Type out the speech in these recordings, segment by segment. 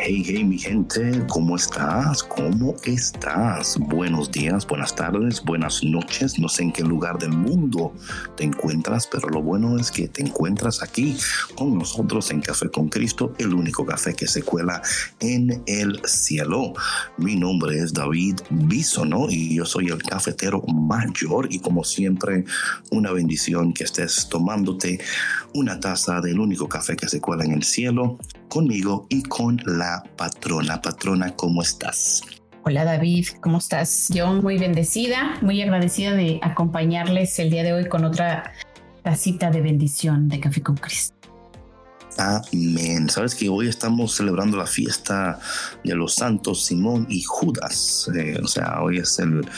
Hey, hey, mi gente, ¿cómo estás? ¿Cómo estás? Buenos días, buenas tardes, buenas noches. No sé en qué lugar del mundo te encuentras, pero lo bueno es que te encuentras aquí con nosotros en Café con Cristo, el único café que se cuela en el cielo. Mi nombre es David Bisono y yo soy el cafetero mayor y como siempre, una bendición que estés tomándote una taza del único café que se cuela en el cielo conmigo y con la patrona. Patrona, ¿cómo estás? Hola David, ¿cómo estás? Yo muy bendecida, muy agradecida de acompañarles el día de hoy con otra tacita de bendición de Café con Cristo. Amén. Sabes que hoy estamos celebrando la fiesta de los santos Simón y Judas. Eh, o sea, hoy es el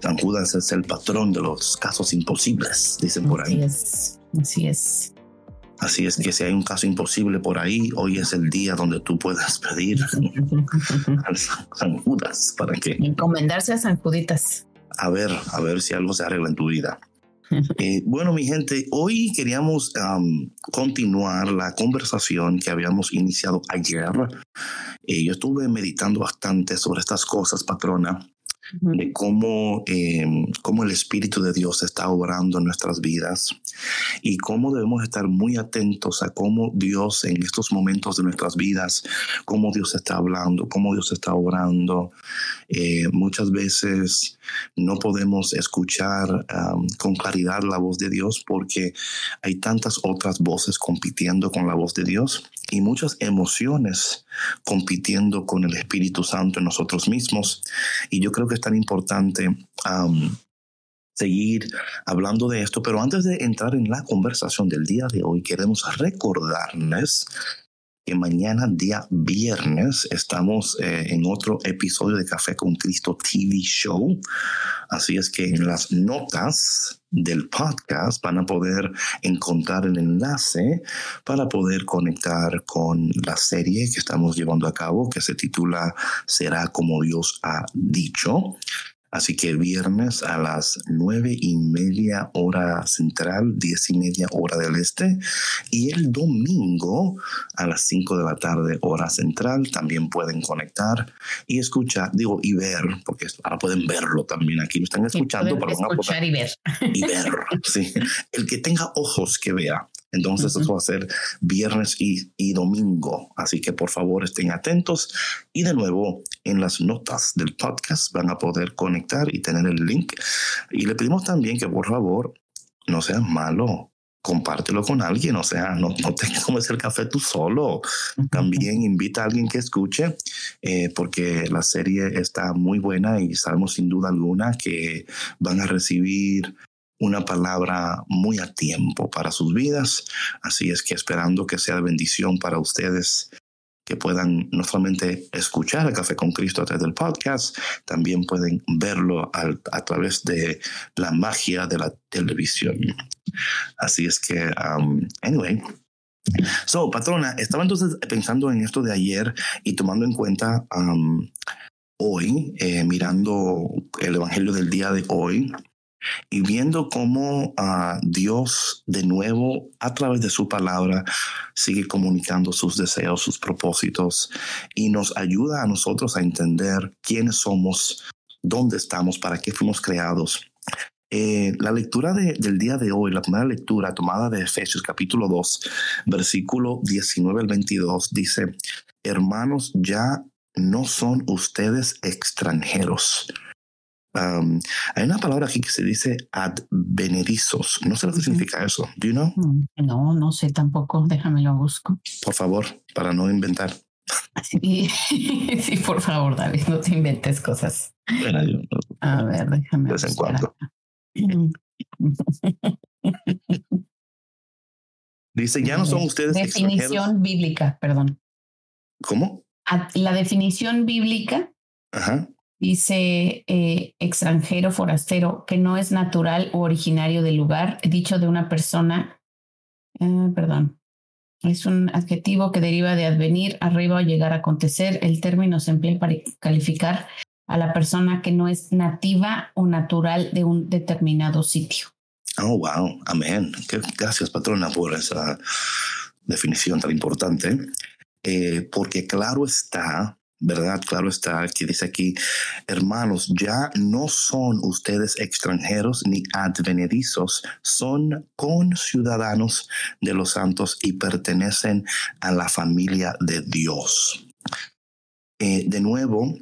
San Judas es el patrón de los casos imposibles, dicen por ahí. Así es, así es. Así es que si hay un caso imposible por ahí, hoy es el día donde tú puedas pedir al San Judas para que... Encomendarse a San Juditas. A ver, a ver si algo se arregla en tu vida. Eh, bueno, mi gente, hoy queríamos continuar la conversación que habíamos iniciado ayer. Eh, yo estuve meditando bastante sobre estas cosas, patrona, de cómo, eh, cómo el Espíritu de Dios está obrando en nuestras vidas y cómo debemos estar muy atentos a cómo Dios en estos momentos de nuestras vidas, cómo Dios está hablando, cómo Dios está obrando. Eh, muchas veces no podemos escuchar con claridad la voz de Dios porque hay tantas otras voces compitiendo con la voz de Dios y muchas emociones compitiendo con el Espíritu Santo en nosotros mismos. Y yo creo que es tan importante seguir hablando de esto, pero antes de entrar en la conversación del día de hoy, queremos recordarles mañana, día viernes, estamos eh, en otro episodio de Café con Cristo TV Show. Así es que en las notas del podcast van a poder encontrar el enlace para poder conectar con la serie que estamos llevando a cabo, que se titula Será como Dios ha dicho. Así que viernes a las nueve y media hora central, diez y media hora del este. Y el domingo a las cinco de la tarde hora central también pueden conectar y escuchar, digo, y ver, porque ahora pueden verlo también aquí. Me están escuchando, pero escuchar y ver. Y ver, sí. El que tenga ojos que vea. Entonces, eso va a ser viernes y, y, domingo. Así que por favor estén atentos. Y de nuevo, en las notas del podcast van a poder conectar y tener el link. Y le pedimos también que por favor no seas malo. Compártelo con alguien, o sea, no, no te comes el café tú solo. También invita a alguien que escuche, eh, porque la serie está muy buena y sabemos sin duda alguna que van a recibir una palabra muy a tiempo para sus vidas. Así es que esperando que sea bendición para ustedes que puedan no solamente escuchar el Café con Cristo a través del podcast, también pueden verlo a través de la magia de la televisión. Así es que, um, anyway, So, patrona, estaba entonces pensando en esto de ayer y tomando en cuenta um, hoy, eh, mirando el Evangelio del día de hoy, y viendo cómo uh, Dios de nuevo a través de su palabra sigue comunicando sus deseos, sus propósitos y nos ayuda a nosotros a entender quiénes somos, dónde estamos, para qué fuimos creados. Eh, la lectura de, del día de hoy, la primera lectura tomada de Efesios capítulo 2, versículo 19 al 22, dice, hermanos, ya no son ustedes extranjeros hay una palabra aquí que se dice advenedizos. No sé lo que significa eso. ¿Do you know? Mm, no, no sé tampoco. Déjame lo busco. Por favor, para no inventar. Sí, sí, por favor, David, no te inventes cosas. A ver, déjame. De vez en cuando. Dice, ya no son ustedes. Definición bíblica, perdón. ¿Cómo? La definición bíblica Ajá. Dice eh, extranjero, forastero, que no es natural o originario del lugar, dicho de una persona, eh, perdón, es un adjetivo que deriva de advenir, arriba o llegar a acontecer. El término se emplea para calificar a la persona que no es nativa o natural de un determinado sitio. Oh, wow, amén. Gracias, patrona, por esa definición tan importante. Eh, porque claro está, ¿verdad? Claro está que dice aquí, hermanos, ya no son ustedes extranjeros ni advenedizos, son conciudadanos de los santos y pertenecen a la familia de Dios. Eh, de nuevo,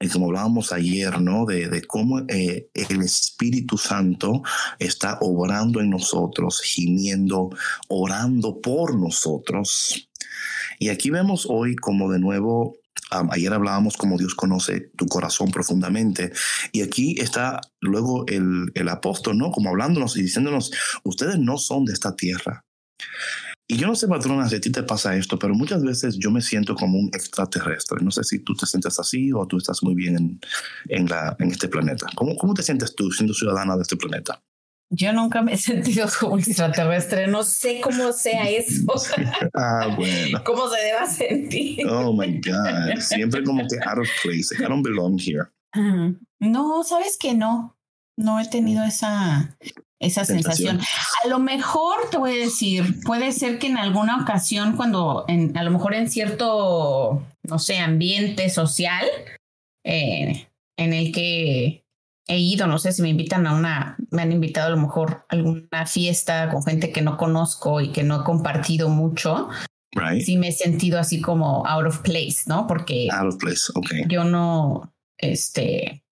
eh, como hablábamos ayer, ¿no? De, cómo eh, el Espíritu Santo está obrando en nosotros, gimiendo, orando por nosotros. Y aquí vemos hoy como de nuevo ayer hablábamos como Dios conoce tu corazón profundamente. Y aquí está luego el, el apóstol, ¿no? Como hablándonos y diciéndonos, ustedes no son de esta tierra. Y yo no sé, patrona, si a ti te pasa esto, pero muchas veces yo me siento como un extraterrestre. No sé si tú te sientes así o tú estás muy bien en, en, la, en este planeta. ¿Cómo, ¿Cómo te sientes tú siendo ciudadana de este planeta? Yo nunca me he sentido como un extraterrestre. No sé cómo sea eso. ah, bueno. ¿Cómo se deba sentir? Oh my God. Siempre como que out of place. I don't belong here. No, sabes que no. No he tenido esa, esa sensación. A lo mejor te voy a decir, puede ser que en alguna ocasión, cuando en, a lo mejor en cierto, no sé, ambiente social, eh, en el que he ido, no sé si me invitan a una, me han invitado a lo mejor a alguna fiesta con gente que no conozco y que no he compartido mucho. Sí me he sentido así como out of place, ¿no? Porque out of place, okay. yo no, este,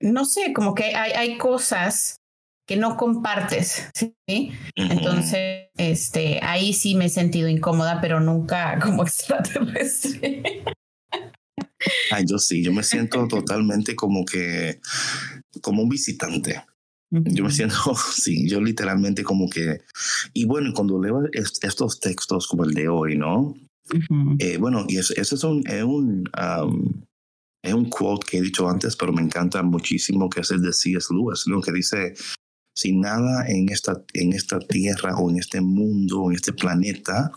no sé, como que hay, hay cosas que no compartes, ¿sí? Entonces, este, ahí sí me he sentido incómoda, pero nunca como extraterrestre. Ay, yo sí, yo me siento totalmente como que, como un visitante. Yo me siento, sí, yo literalmente como que, y bueno, cuando leo estos textos como el de hoy, ¿no? eh, bueno, y ese es un, es un, es un quote que he dicho antes, pero me encanta muchísimo, que es el de C.S. Lewis, ¿no? Que dice, si nada en esta, en esta tierra o en este mundo, o en este planeta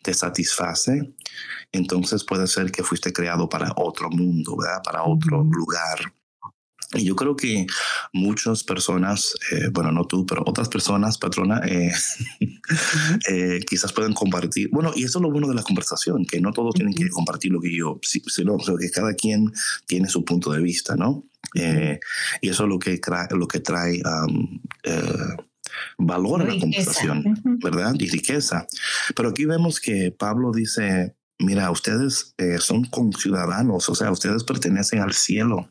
te satisface, entonces puede ser que fuiste creado para otro mundo, ¿verdad? Para otro lugar. Y yo creo que muchas personas, eh, bueno, no tú, pero otras personas, patrona, eh, eh, quizás pueden compartir. Bueno, y eso es lo bueno de la conversación, que no todos tienen que compartir lo que yo, sino que cada quien tiene su punto de vista, ¿no? y eso es lo que, lo que trae valor a la conversación, ¿verdad? Y riqueza. Pero aquí vemos que Pablo dice, mira, ustedes eh, son conciudadanos, o sea, ustedes pertenecen al cielo.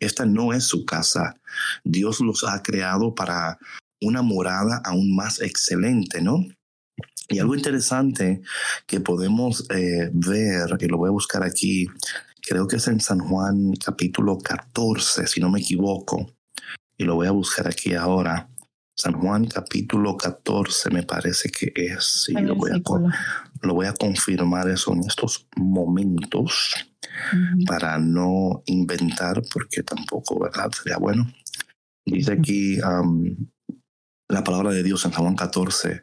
Esta no es su casa. Dios los ha creado para una morada aún más excelente, ¿no? Y algo interesante que podemos eh, ver, y lo voy a buscar aquí, creo que es en San Juan capítulo 14, si no me equivoco, y lo voy a buscar aquí ahora. San Juan capítulo 14 me parece que es, y lo voy, a, lo voy a confirmar eso en estos momentos para no inventar, porque tampoco, ¿verdad? Sería bueno. Dice aquí la palabra de Dios en San Juan 14,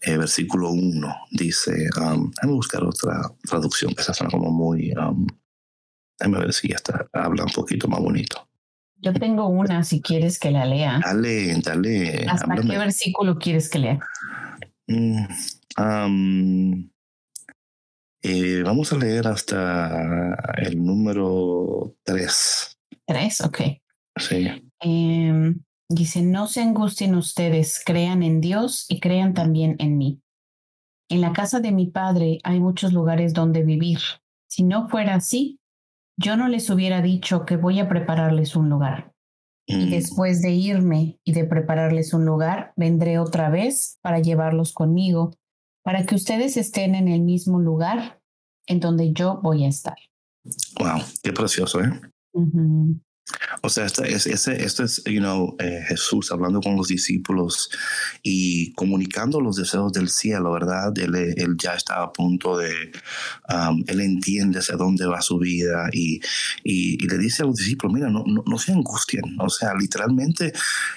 eh, versículo 1, dice, um, déjame buscar otra traducción, que esa suena como muy, um, déjame ver si esta habla un poquito más bonito. Yo tengo una, si quieres que la lea. Dale, dale. ¿Hasta qué versículo quieres que lea? Mm, eh, vamos a leer hasta el número 3. 3, ok. Sí. Em, dice, no se angustien ustedes, crean en Dios y crean también en mí. En la casa de mi padre hay muchos lugares donde vivir. Si no fuera así, yo no les hubiera dicho que voy a prepararles un lugar. Y mm. después de irme y de prepararles un lugar, vendré otra vez para llevarlos conmigo, para que ustedes estén en el mismo lugar en donde yo voy a estar. Wow, qué precioso, ¿eh? O sea, este es, este es you know, eh, Jesús hablando con los discípulos y comunicando los deseos del cielo, ¿verdad? Él, él ya está a punto de, um, él entiende hacia dónde va su vida y, y, le dice a los discípulos, mira, no, no, se angustien, o sea, literalmente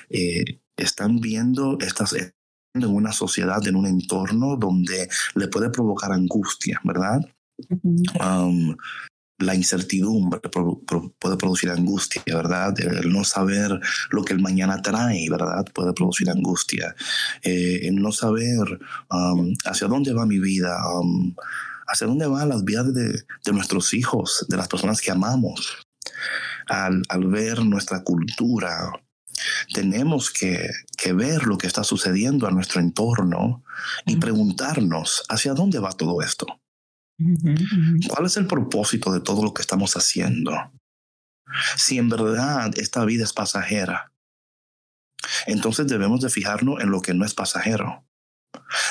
eh, están viendo estas en una sociedad, en un entorno donde le puede provocar angustia, ¿verdad? La incertidumbre puede producir angustia, ¿verdad? El no saber lo que el mañana trae, ¿verdad? Puede producir angustia. Eh, el no saber um, hacia dónde va mi vida, um, hacia dónde van las vidas de, nuestros hijos, de las personas que amamos. Al, ver nuestra cultura, tenemos que, que, ver lo que está sucediendo a nuestro entorno y preguntarnos hacia dónde va todo esto. ¿Cuál es el propósito de todo lo que estamos haciendo? Si en verdad esta vida es pasajera, entonces debemos de fijarnos en lo que no es pasajero.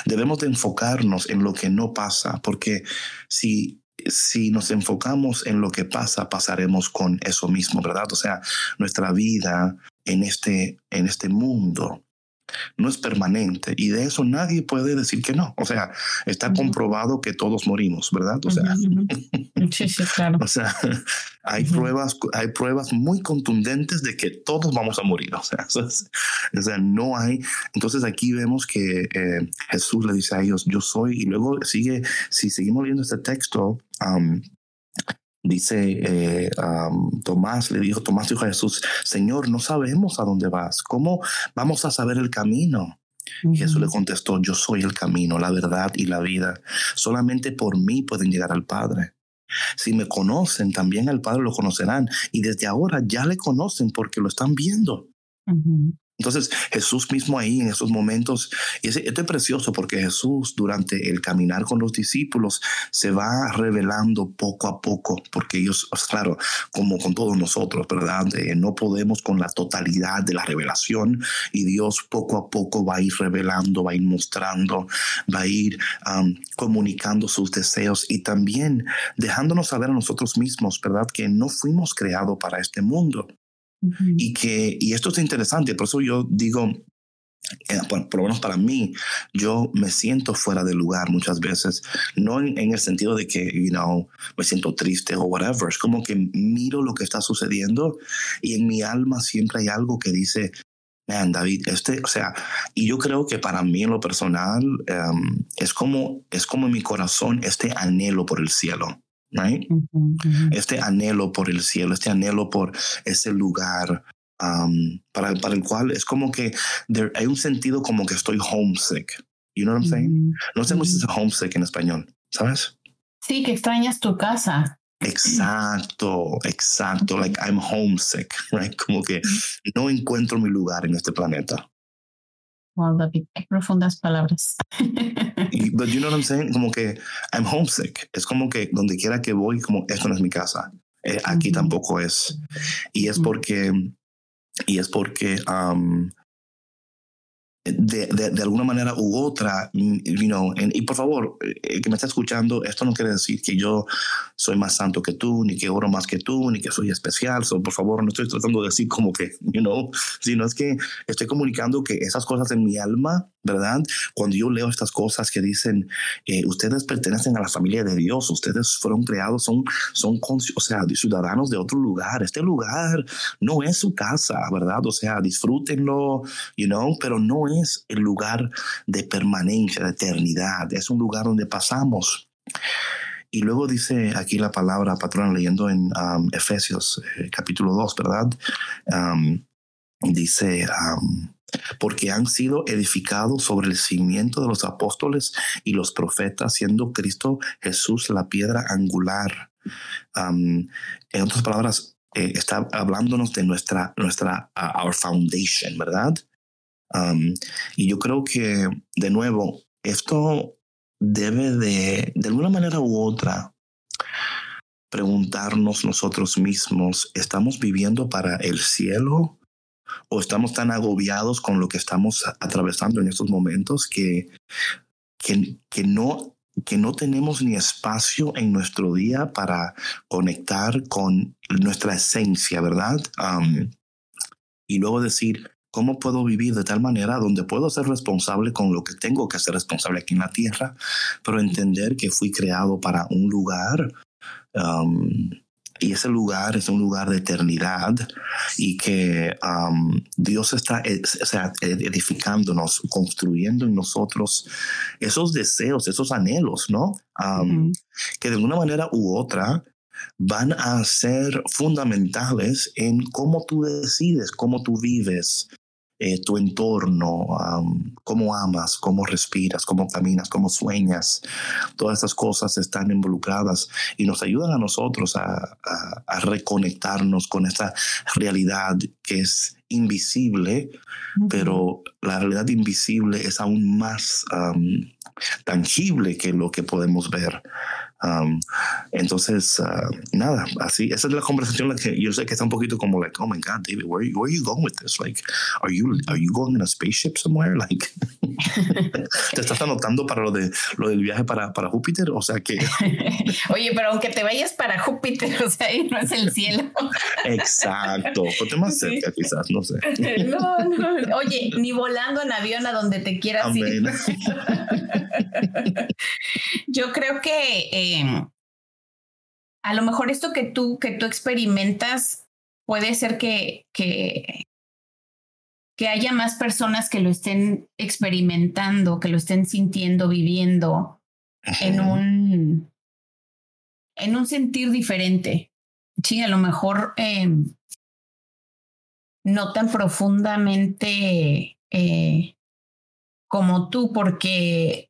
Debemos de enfocarnos en lo que no pasa, porque si, si nos enfocamos en lo que pasa, pasaremos con eso mismo, ¿verdad? O sea, nuestra vida en este, en este mundo no es permanente y de eso nadie puede decir que no. O sea, está comprobado que todos morimos, ¿verdad? O sea, sí, sí, claro. o sea hay, pruebas, hay pruebas muy contundentes de que todos vamos a morir. O sea, o sea no hay. Entonces aquí vemos que eh, Jesús le dice a ellos, yo soy, y luego sigue, si seguimos leyendo este texto, Dice eh, Tomás, le dijo, Tomás dijo a Jesús, Señor, no sabemos a dónde vas. ¿Cómo vamos a saber el camino? Jesús le contestó, yo soy el camino, la verdad y la vida. Solamente por mí pueden llegar al Padre. Si me conocen, también al Padre lo conocerán. Y desde ahora ya le conocen porque lo están viendo. Entonces Jesús mismo ahí en esos momentos, y esto es precioso porque Jesús durante el caminar con los discípulos se va revelando poco a poco, porque ellos, claro, como con todos nosotros, ¿verdad? No podemos con la totalidad de la revelación y Dios poco a poco va a ir revelando, va a ir mostrando, va a ir comunicando sus deseos y también dejándonos saber a nosotros mismos, ¿verdad? Que no fuimos creados para este mundo. Y que, y esto es interesante, por eso yo digo, eh, por, lo menos para mí, yo me siento fuera de lugar muchas veces, no en, el sentido de que, you know, me siento triste o whatever, es como que miro lo que está sucediendo y en mi alma siempre hay algo que dice, man, David, este, o sea, y yo creo que para mí en lo personal em, es como, es como en mi corazón este anhelo por el cielo. Este anhelo por el cielo, este anhelo por ese lugar um, para, para el cual es como que hay un sentido como que estoy homesick. You know what I'm saying? No sé se dice homesick en español, ¿sabes? Sí, que extrañas tu casa. Exacto, exacto. Like I'm homesick, right? Como que no encuentro mi lugar en este planeta. Wow, David, qué profundas palabras. but you know what I'm saying? Como que I'm homesick. Es como que donde quiera que voy, como esto no es mi casa. Eh, aquí tampoco es. Y es porque, y es porque um, de, de, alguna manera u otra, mm, you know, y por favor, el que me está escuchando, esto no quiere decir que yo soy más santo que tú, ni que oro más que tú, ni que soy especial. So, por favor, no estoy tratando de decir como que, you know, sino es que estoy comunicando que esas cosas en mi alma, ¿verdad? Cuando yo leo estas cosas que dicen, eh, ustedes pertenecen a la familia de Dios, ustedes fueron creados, son, son, o sea, ciudadanos de otro lugar. Este lugar no es su casa, ¿verdad? O sea, disfrútenlo, you know, pero no es el lugar de permanencia, de eternidad. Es un lugar donde pasamos. Y luego dice aquí la palabra, patrón, leyendo en um, Efesios eh, capítulo 2, ¿verdad? Um, dice, um, porque han sido edificados sobre el cimiento de los apóstoles y los profetas, siendo Cristo Jesús la piedra angular. en otras palabras, eh, está hablándonos de nuestra, nuestra, uh, our foundation, ¿verdad? y yo creo que, de nuevo, esto debe de, de alguna manera u otra, preguntarnos nosotros mismos, ¿estamos viviendo para el cielo? ¿O estamos tan agobiados con lo que estamos atravesando en estos momentos que, que, que no que no tenemos ni espacio en nuestro día para conectar con nuestra esencia, ¿verdad? y luego decir, ¿cómo puedo vivir de tal manera donde puedo ser responsable con lo que tengo que ser responsable aquí en la tierra, pero entender que fui creado para un lugar y ese lugar es un lugar de eternidad y que Dios está e, edificándonos, construyendo en nosotros esos deseos, esos anhelos, ¿no? Que de una manera u otra van a ser fundamentales en cómo tú decides, cómo tú vives, eh, tu entorno, cómo amas, cómo respiras, cómo caminas, cómo sueñas. Todas estas cosas están involucradas y nos ayudan a nosotros a, reconectarnos con esta realidad que es invisible, pero la realidad invisible es aún más tangible que lo que podemos ver. Um, entonces, uh, nada, así, esa es la conversación la que yo sé que está un poquito como like, oh my God, David, where, where are you going with this? Like, are you, are you going in a spaceship somewhere? Like, ¿te estás anotando para lo, de, lo del viaje para, para Júpiter? O sea que... Oye, pero aunque te vayas para Júpiter, o sea, ahí no es el cielo. Exacto, ponte más cerca quizás, no sé. no, no, oye, ni volando en avión a donde te quieras ir. yo creo que... Eh, Em, a lo mejor esto que tú, que tú experimentas puede ser que, que, que haya más personas que lo estén experimentando, que lo estén sintiendo, viviendo en un, en un sentir diferente. Sí, a lo mejor em, no tan profundamente eh, como tú, porque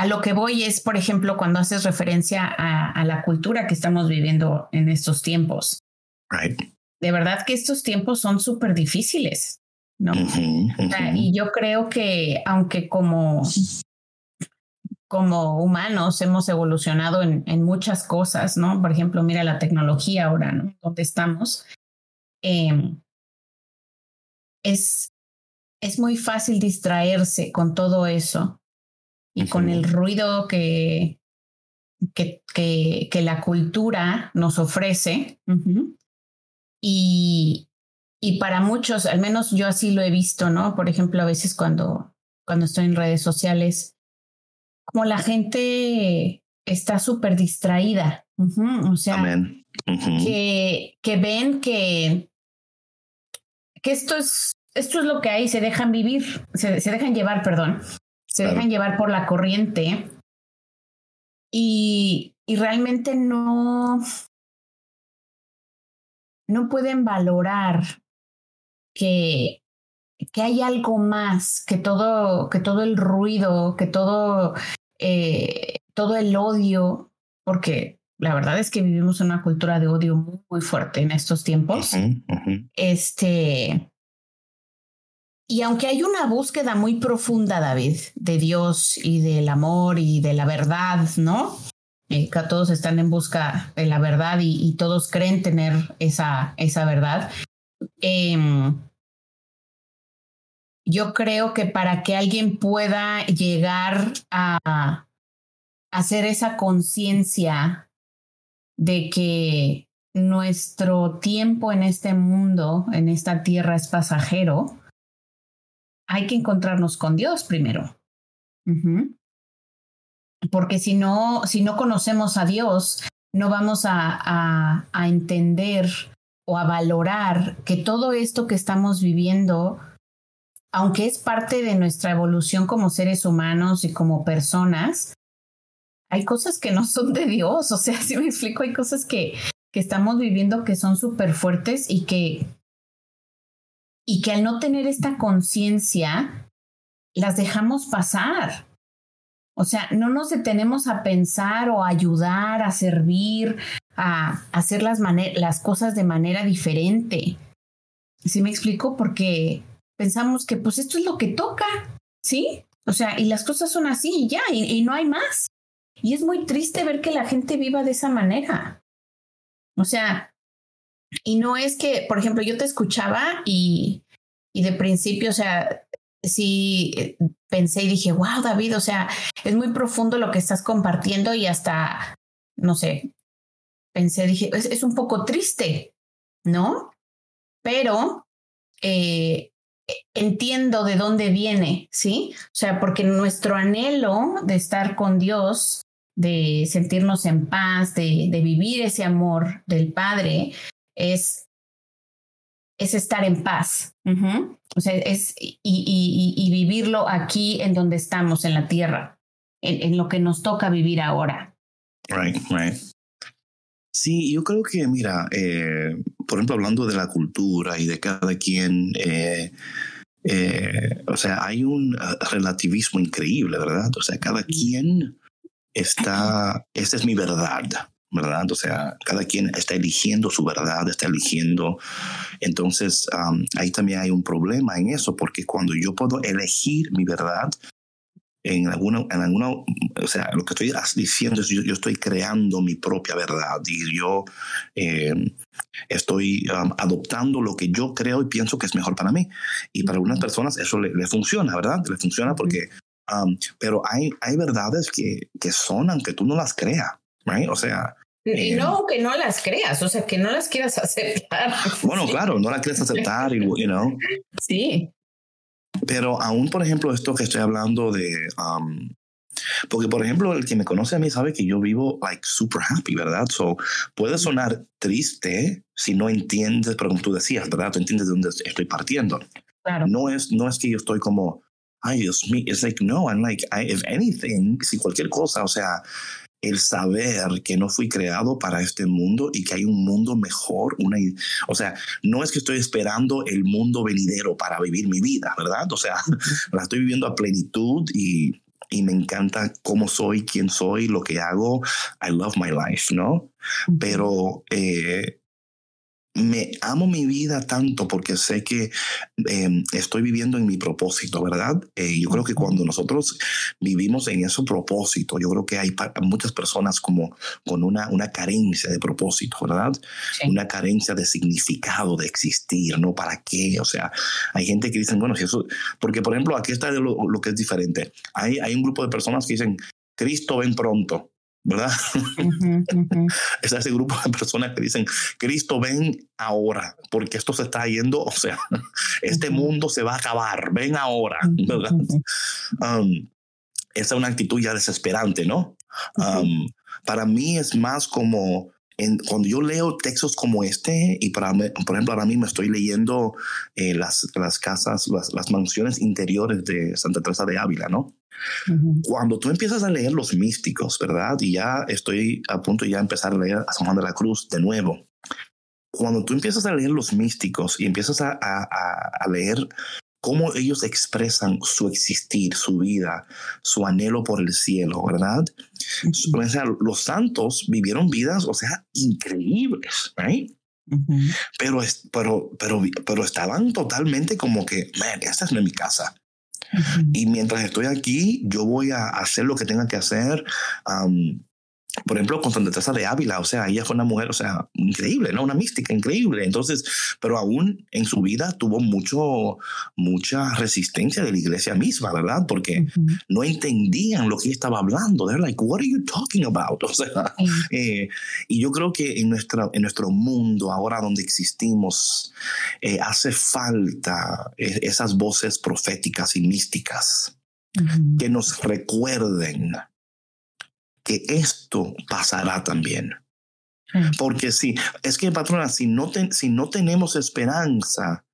a lo que voy es, por ejemplo, cuando haces referencia a, la cultura que estamos viviendo en estos tiempos. De verdad que estos tiempos son súper difíciles, ¿no? y yo creo que aunque como, como humanos hemos evolucionado en, en, muchas cosas, ¿no? Por ejemplo, mira la tecnología ahora, ¿no? Donde estamos. Em, es, es muy fácil distraerse con todo eso y con el ruido que, que, que, la cultura nos ofrece. y, y para muchos, al menos yo así lo he visto, ¿no? Por ejemplo, a veces cuando, cuando estoy en redes sociales, como la gente está súper distraída. O sea, que, que ven que, que esto es, esto es lo que hay, se dejan vivir, se, se dejan llevar, perdón, se dejan llevar por la corriente y, y realmente no, no pueden valorar que, que hay algo más que todo, que todo el ruido, que todo, eh, todo el odio, porque la verdad es que vivimos una cultura de odio muy, muy fuerte en estos tiempos. Este, y aunque hay una búsqueda muy profunda, David, de Dios y del amor y de la verdad, ¿no? Eh, todos están en busca de la verdad y, todos creen tener esa, esa verdad. Em, yo creo que para que alguien pueda llegar a hacer esa conciencia de que nuestro tiempo en este mundo, en esta tierra es pasajero, hay que encontrarnos con Dios primero. Porque si no, si no conocemos a Dios, no vamos a, a, entender o a valorar que todo esto que estamos viviendo, aunque es parte de nuestra evolución como seres humanos y como personas, hay cosas que no son de Dios. O sea, si me explico, hay cosas que, que estamos viviendo que son súper fuertes y que y que al no tener esta conciencia, las dejamos pasar. O sea, no nos detenemos a pensar o a ayudar, a servir, a hacer las, las cosas de manera diferente. ¿Sí me explico? Porque pensamos que pues esto es lo que toca, ¿sí? O sea, y las cosas son así y ya, y, no hay más. Y es muy triste ver que la gente viva de esa manera. O sea, y no es que, por ejemplo, yo te escuchaba y, y de principio, o sea, sí eh, pensé y dije, wow, David, o sea, es muy profundo lo que estás compartiendo y hasta, no sé, pensé, dije, es, es un poco triste, ¿no? Pero eh, entiendo de dónde viene, ¿sí? O sea, porque nuestro anhelo de estar con Dios, de sentirnos en paz, de, de vivir ese amor del Padre, es, es estar en paz. O sea, es y, y, y, vivirlo aquí en donde estamos, en la tierra, en, en lo que nos toca vivir ahora. Right, right. Sí, yo creo que, mira, eh, por ejemplo, hablando de la cultura y de cada quien, eh, eh, o sea, hay un relativismo increíble, ¿verdad? O sea, cada quien está, esta es mi verdad, ¿verdad? O sea, cada quien está eligiendo su verdad, está eligiendo. Entonces, um, ahí también hay un problema en eso, porque cuando yo puedo elegir mi verdad, en alguna, en alguna, o sea, lo que estoy diciendo es yo, yo estoy creando mi propia verdad y yo eh, estoy um, adoptando lo que yo creo y pienso que es mejor para mí. Y para algunas personas eso le, le funciona, ¿verdad? Le funciona porque, um, pero hay, hay verdades que, que son aunque tú no las creas, ¿right? O sea, y no que no las creas, o sea, que no las quieras aceptar. Bueno, claro, no las quieres aceptar, you know. Sí. Pero aún, por ejemplo, esto que estoy hablando de... Um, porque, por ejemplo, el que me conoce a mí sabe que yo vivo, like, super happy, ¿verdad? So, puede sonar triste si no entiendes, pero como tú decías, ¿verdad? Tú entiendes de dónde estoy partiendo. Claro. No es, no es que yo estoy como, ay, Dios mío, es like, no, I'm like, I, if anything, si cualquier cosa, o sea, el saber que no fui creado para este mundo y que hay un mundo mejor, una, o sea, no es que estoy esperando el mundo venidero para vivir mi vida, ¿verdad? O sea, la estoy viviendo a plenitud y, y me encanta cómo soy, quién soy, lo que hago. I love my life, ¿no? Pero eh, me amo mi vida tanto porque sé que eh, estoy viviendo en mi propósito, ¿verdad? Eh, yo creo que cuando nosotros vivimos en ese propósito, yo creo que hay muchas personas como con una, una carencia de propósito, ¿verdad? Sí. Una carencia de significado de existir, ¿no? ¿Para qué? O sea, hay gente que dicen, bueno, si eso, porque por ejemplo, aquí está lo, lo que es diferente. Hay, hay un grupo de personas que dicen, Cristo ven pronto. ¿Verdad? Uh -huh, uh -huh. Es ese grupo de personas que dicen, Cristo, ven ahora, porque esto se está yendo, o sea, este uh -huh. mundo se va a acabar, ven ahora, ¿verdad? Um, esa es una actitud ya desesperante, ¿no? Um, para mí es más como en, cuando yo leo textos como este, y para, por ejemplo, ahora mismo estoy leyendo eh, las, las casas, las, las mansiones interiores de Santa Teresa de Ávila, ¿no? Uh -huh. Cuando tú empiezas a leer los místicos, ¿verdad? Y ya estoy a punto de ya empezar a leer a San Juan de la Cruz de nuevo. Cuando tú empiezas a leer los místicos y empiezas a, a, a leer cómo ellos expresan su existir, su vida, su anhelo por el cielo, ¿verdad? Uh -huh. O sea, los santos vivieron vidas, o sea, increíbles, ¿right? Uh -huh. pero, pero, pero, pero estaban totalmente como que, man, esta es mi casa. Uh -huh. Y mientras estoy aquí, yo voy a hacer lo que tenga que hacer. Um, por ejemplo, con Santa Teresa de Ávila, o sea, ella fue una mujer, o sea, increíble, ¿no? Una mística increíble. Entonces, pero aún en su vida tuvo mucho, mucha resistencia de la iglesia misma, ¿verdad? Porque uh -huh. no entendían lo que ella estaba hablando. They're like, what are you talking about? O sea, uh -huh. eh, y yo creo que en, nuestra, en nuestro mundo, ahora donde existimos, eh, hace falta esas voces proféticas y místicas uh -huh. que nos recuerden que esto pasará también. Porque si, es que patrona, si no, te, si no tenemos esperanza,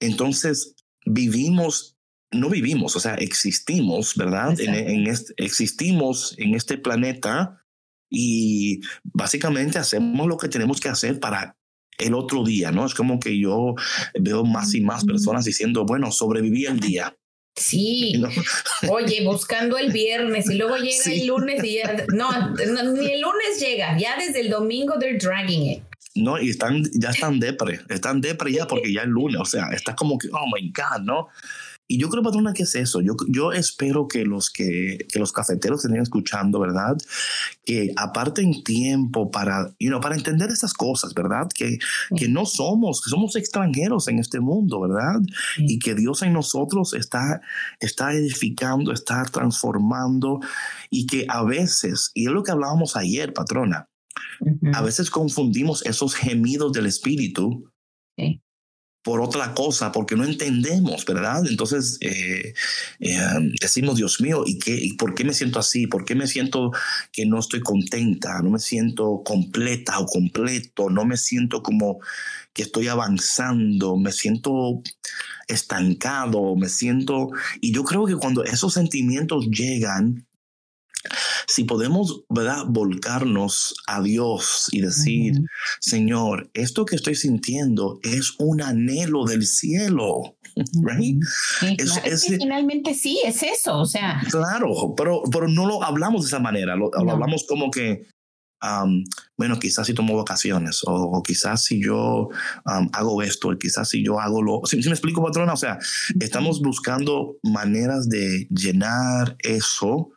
entonces vivimos, no vivimos, o sea, existimos, ¿verdad? En, en este, existimos en este planeta y básicamente hacemos lo que tenemos que hacer para el otro día, ¿no? Es como que yo veo más y más personas diciendo, bueno, sobreviví el día. Sí, no. oye, buscando el viernes y luego llega sí. el lunes y ya, no, no, ni el lunes llega, ya desde el domingo they're dragging it. No, y están, ya están depre, están depre ya porque ya es lunes, o sea, está como que, oh my God, ¿no? Y yo creo, patrona, que es eso. Yo, yo espero que los, que, que los cafeteros estén escuchando, ¿verdad? Que aparten tiempo para, you know, para entender esas cosas, ¿verdad? Que, que no somos, que somos extranjeros en este mundo, ¿verdad? Y que Dios en nosotros está, está edificando, está transformando y que a veces, y es lo que hablábamos ayer, patrona, a veces confundimos esos gemidos del espíritu por otra cosa, porque no entendemos, ¿verdad? Entonces eh, eh, decimos, Dios mío, ¿y, qué, ¿y por qué me siento así? ¿Por qué me siento que no estoy contenta? ¿No me siento completa o completo? ¿No me siento como que estoy avanzando? ¿Me siento estancado? ¿Me siento...? Y yo creo que cuando esos sentimientos llegan, si podemos, ¿verdad?, volcarnos a Dios y decir, Señor, esto que estoy sintiendo es un anhelo del cielo. Right? es, finalmente sí, es eso, o sea. Claro, pero, pero no lo hablamos de esa manera, lo, hablamos como que, bueno, quizás si tomo vacaciones o, quizás si yo hago esto, quizás si yo hago lo... Si, me explico, patrona, o sea, estamos buscando maneras de llenar eso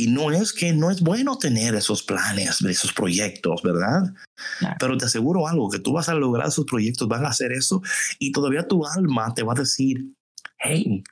y no es que no es bueno tener esos planes, esos proyectos, ¿verdad? Pero te aseguro algo, que tú vas a lograr esos proyectos, vas a hacer eso y todavía tu alma te va a decir, hey,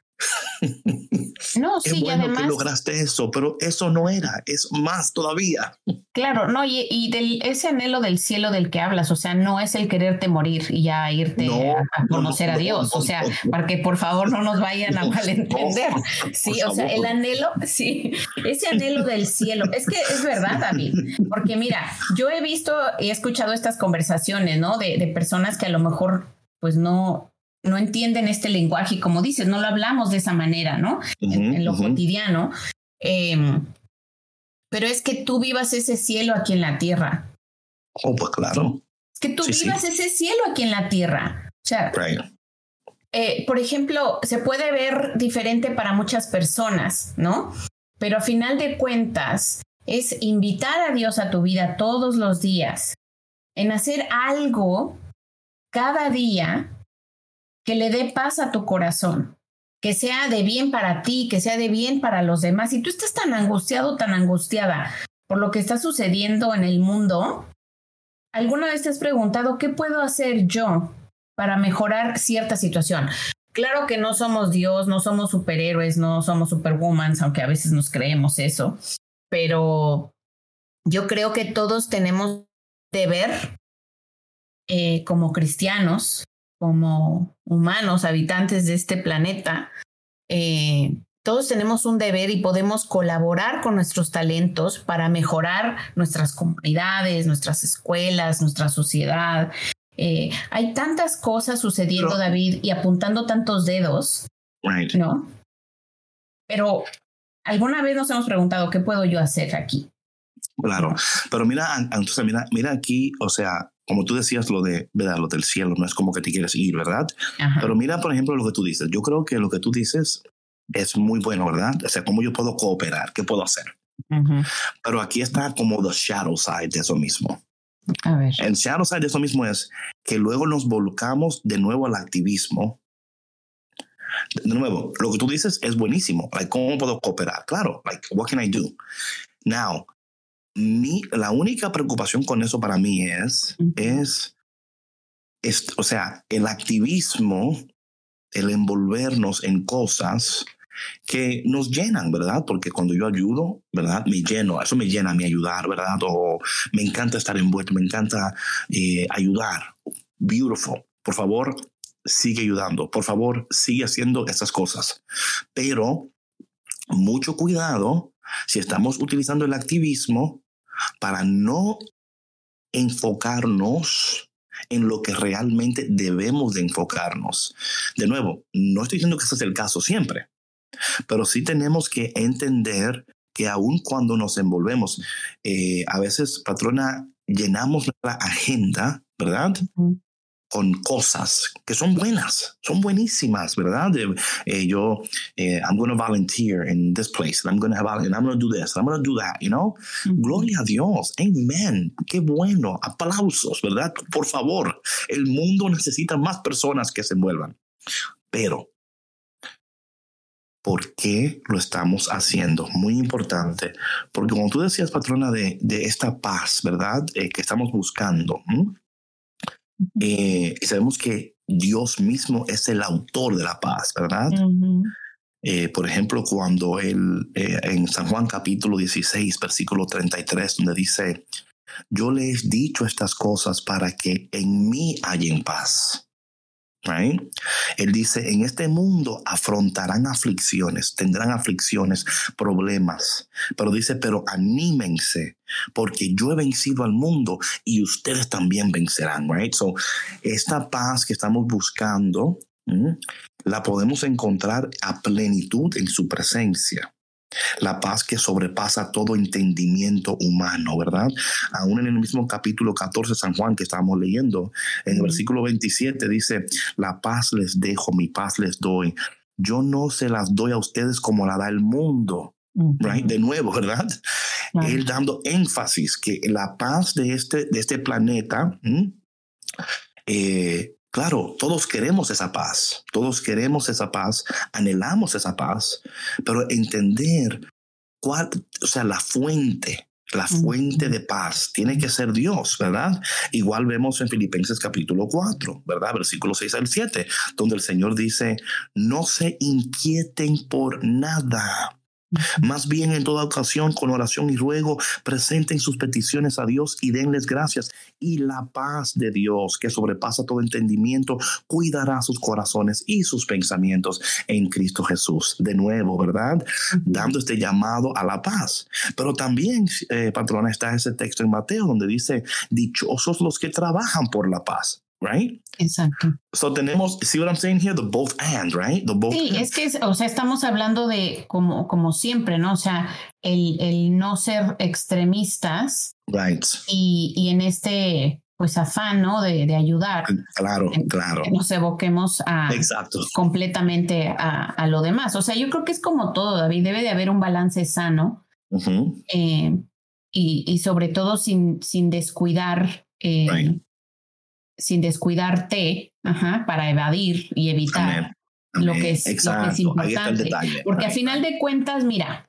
no, sí, bueno además, que lograste eso, pero eso no era, es más todavía. Claro, no, y, y del, ese anhelo del cielo del que hablas, o sea, no es el quererte morir y ya irte a, conocer a Dios, o sea, para que por favor no nos vayan a malentender. sí, o sea, el anhelo, sí, ese anhelo del cielo, es que es verdad, David, porque mira, yo he visto y he escuchado estas conversaciones, ¿no? De, de personas que a lo mejor pues no, no entienden este lenguaje y como dices, no lo hablamos de esa manera, ¿no? en, lo cotidiano. Em, pero es que tú vivas ese cielo aquí en la tierra. Oh, pues claro. Es que tú vivas ese cielo aquí en la tierra. O sea, eh, por ejemplo, se puede ver diferente para muchas personas, ¿no? Pero a final de cuentas, es invitar a Dios a tu vida todos los días, en hacer algo cada día que le dé paz a tu corazón, que sea de bien para ti, que sea de bien para los demás. Si tú estás tan angustiado, tan angustiada por lo que está sucediendo en el mundo, ¿alguna vez te has preguntado qué puedo hacer yo para mejorar cierta situación? Claro que no somos Dios, no somos superhéroes, no somos superwoman, aunque a veces nos creemos eso, pero yo creo que todos tenemos deber eh, como cristianos como humanos, habitantes de este planeta, eh, todos tenemos un deber y podemos colaborar con nuestros talentos para mejorar nuestras comunidades, nuestras escuelas, nuestra sociedad. Eh, hay tantas cosas sucediendo, David, y apuntando tantos dedos, ¿no? Pero alguna vez nos hemos preguntado, ¿qué puedo yo hacer aquí? Claro, pero mira, entonces mira, mira aquí, o sea, como tú decías, lo de, ¿verdad? Lo del cielo, no es como que te quieres ir, ¿verdad? Pero mira, por ejemplo, lo que tú dices. Yo creo que lo que tú dices es muy bueno, ¿verdad? O sea, ¿cómo yo puedo cooperar? ¿Qué puedo hacer? Pero aquí está como the shadow side de eso mismo. A ver. El shadow side de eso mismo es que luego nos volcamos de nuevo al activismo. De nuevo, lo que tú dices es buenísimo. Like, ¿Cómo puedo cooperar? Claro, like, what can I do? Now, mi, la única preocupación con eso para mí es, es, o sea, el activismo, el envolvernos en cosas que nos llenan, ¿verdad? Porque cuando yo ayudo, ¿verdad? Me lleno, eso me llena a mí ayudar, ¿verdad? O me encanta estar envuelto, me encanta eh, ayudar. Beautiful. Por favor, sigue ayudando. Por favor, sigue haciendo esas cosas. Pero mucho cuidado si estamos utilizando el activismo para no enfocarnos en lo que realmente debemos de enfocarnos. De nuevo, no estoy diciendo que ese es el caso siempre, pero sí tenemos que entender que aun cuando nos envolvemos, eh, a veces, patrona, llenamos la agenda, ¿verdad? Con cosas que son buenas, son buenísimas, ¿verdad? Eh, yo, eh, I'm going to volunteer in this place, and I'm going to and I'm going to do this, and I'm going to do that, you know? Gloria a Dios, amen, qué bueno, aplausos, ¿verdad? Por favor, el mundo necesita más personas que se envuelvan. Pero por qué lo estamos haciendo. Muy importante, porque como tú decías, patrona, de, de esta paz, ¿verdad? Eh, que estamos buscando. Eh, y sabemos que Dios mismo es el autor de la paz, ¿verdad? Eh, por ejemplo, cuando él en San Juan capítulo 16, versículo 33, donde dice, yo le he dicho estas cosas para que en mí hayan paz. Él dice, en este mundo afrontarán aflicciones, tendrán aflicciones, problemas, pero dice, pero anímense, porque yo he vencido al mundo y ustedes también vencerán, right? So, esta paz que estamos buscando, la podemos encontrar a plenitud en su presencia. La paz que sobrepasa todo entendimiento humano, ¿verdad? Aún en el mismo capítulo 14 de San Juan que estábamos leyendo, en el versículo 27 dice, la paz les dejo, mi paz les doy. Yo no se las doy a ustedes como la da el mundo. Right? De nuevo, ¿verdad? Él dando énfasis que la paz de este, de este planeta eh, Claro, todos queremos esa paz, todos queremos esa paz, anhelamos esa paz, pero entender cuál, o sea, la fuente, la fuente de paz tiene que ser Dios, ¿verdad? Igual vemos en Filipenses capítulo 4, ¿verdad? Versículo 6 al 7, donde el Señor dice, no se inquieten por nada más bien en toda ocasión, con oración y ruego, presenten sus peticiones a Dios y denles gracias. Y la paz de Dios, que sobrepasa todo entendimiento, cuidará sus corazones y sus pensamientos en Cristo Jesús. De nuevo, ¿verdad? Dando este llamado a la paz. Pero también, eh, patrona, está ese texto en Mateo donde dice, dichosos los que trabajan por la paz right? Exacto. So tenemos, see what I'm saying here, the both and, right? The both sí, es que, o sea, estamos hablando de como, como siempre, ¿no? O sea, el, el no ser extremistas. Right. Y, y en este, pues, afán, ¿no? De, de ayudar. Claro, claro. Que nos evoquemos a Exacto. completamente a, a, lo demás. O sea, yo creo que es como todo, David, debe de haber un balance sano. eh, y, y, sobre todo sin, sin descuidar eh, right sin descuidarte ajá, para evadir y evitar Lo, que es, lo que es importante. Porque al final de cuentas, mira,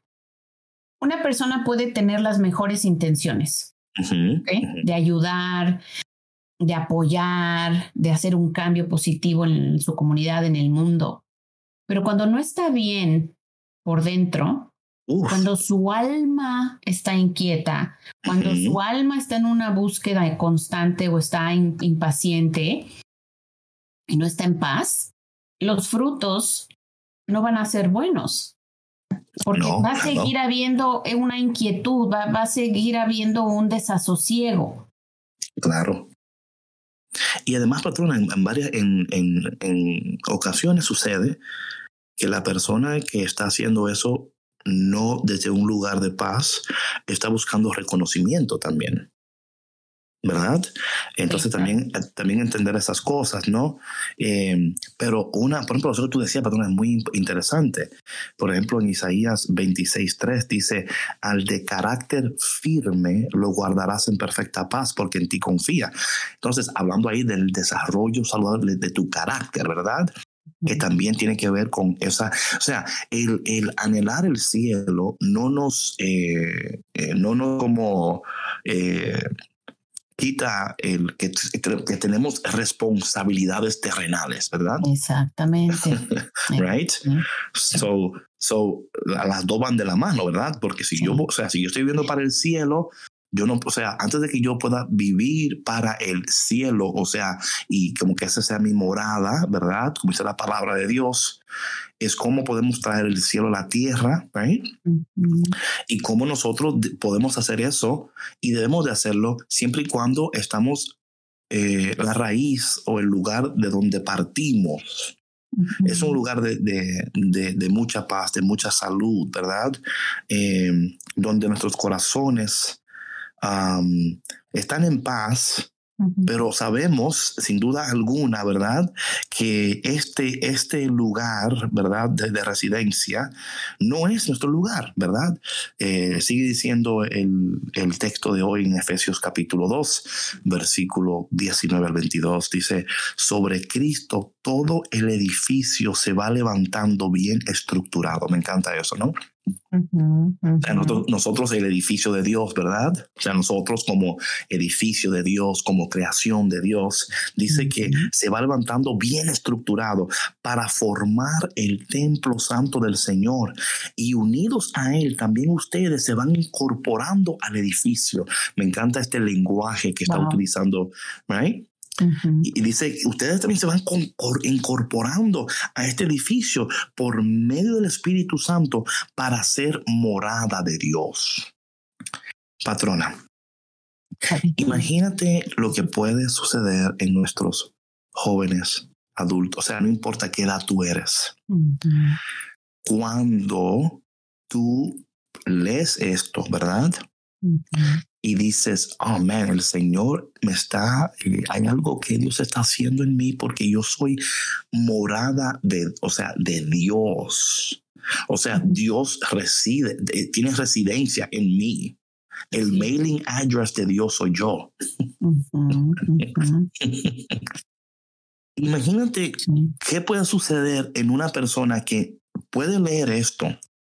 una persona puede tener las mejores intenciones de ayudar, de apoyar, de hacer un cambio positivo en su comunidad, en el mundo. Pero cuando no está bien por dentro, cuando su alma está inquieta, cuando su alma está en una búsqueda constante o está impaciente y no está en paz, los frutos no van a ser buenos. Porque va a seguir habiendo una inquietud, va, a seguir habiendo un desasosiego. Claro. Y además, patrona, en, varias, en, en ocasiones sucede que la persona que está haciendo eso no desde un lugar de paz, está buscando reconocimiento también. ¿Verdad? Entonces también, también entender esas cosas, ¿no? Eh, pero una, por ejemplo, lo que tú decías, patrón, es muy interesante. Por ejemplo, en Isaías 26.3 dice, al de carácter firme lo guardarás en perfecta paz porque en ti confía. Entonces, hablando ahí del desarrollo saludable de tu carácter, ¿verdad? Que también tiene que ver con esa, o sea, el, el anhelar el cielo no nos, eh, eh, no nos como eh, quita el que, que, tenemos responsabilidades terrenales, ¿verdad? Exactamente. right? So, so, las dos van de la mano, ¿verdad? Porque si yo, o sea, si yo estoy viviendo para el cielo, yo no, o sea, antes de que yo pueda vivir para el cielo, o sea, y como que esa sea mi morada, ¿verdad? Como dice la palabra de Dios, es cómo podemos traer el cielo a la tierra, ¿right? Y cómo nosotros podemos hacer eso y debemos de hacerlo siempre y cuando estamos eh, la raíz o el lugar de donde partimos. Es un lugar de, de, de, mucha paz, de mucha salud, ¿verdad? Eh, donde nuestros corazones están en paz Pero sabemos, sin duda alguna, ¿verdad? Que este, este lugar, ¿verdad? De, residencia no es nuestro lugar, ¿verdad? Eh, sigue diciendo el, el, texto de hoy en Efesios capítulo 2, versículo 19 al 22. Dice, sobre Cristo todo el edificio se va levantando bien estructurado. Me encanta eso, ¿no? Nosotros, el edificio de Dios, ¿verdad? O sea, nosotros como edificio de Dios, como creación de Dios, dice que se va levantando bien estructurado para formar el templo santo del Señor. Y unidos a Él, también ustedes se van incorporando al edificio. Me encanta este lenguaje que está utilizando, ¿right? Y dice, ustedes también se van incorporando a este edificio por medio del Espíritu Santo para ser morada de Dios. Patrona, imagínate lo que puede suceder en nuestros jóvenes adultos, o sea, no importa qué edad tú eres. Cuando tú lees esto, ¿verdad? Y dices, oh man, el Señor me está, eh, hay algo que Dios está haciendo en mí porque yo soy morada de, o sea, de Dios. O sea, Dios reside, tiene residencia en mí. El mailing address de Dios soy yo. Imagínate qué puede suceder en una persona que puede leer esto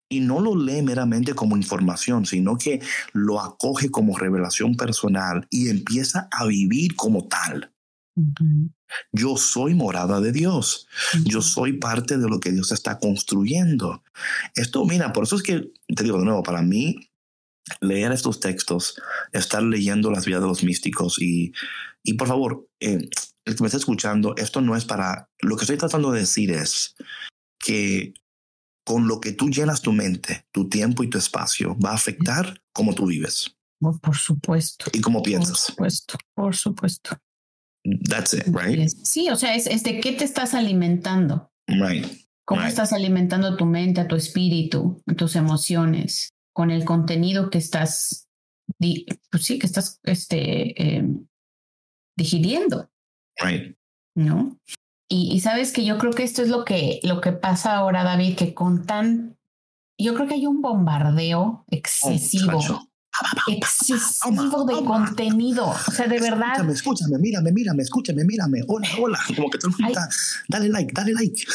y no lo lee meramente como información, sino que lo acoge como revelación personal y empieza a vivir como tal. Yo soy morada de Dios. Yo soy parte de lo que Dios está construyendo. Esto, mira, por eso es que te digo de nuevo, para mí, leer estos textos, estar leyendo las vidas de los místicos y, y por favor, eh, el que me está escuchando, esto no es para, lo que estoy tratando de decir es que con lo que tú llenas tu mente, tu tiempo y tu espacio, va a afectar cómo tú vives. Por supuesto. Y cómo piensas. Por supuesto, por supuesto. That's it, right? Sí, o sea, es, de qué te estás alimentando. Right. ¿Cómo estás alimentando tu mente, a tu espíritu, tus emociones, con el contenido que estás, pues sí, que estás este, em, digiriendo? Right. ¿No? Y, sabes que yo creo que esto es lo que, lo que pasa ahora, David, que con tan, yo creo que hay un bombardeo oh, excesivo. excesivo de contenido. O sea, de verdad. Escúchame, escúchame, mírame, mírame, escúchame, mírame. Hola, hola. Como que todo el mundo dale like, dale like.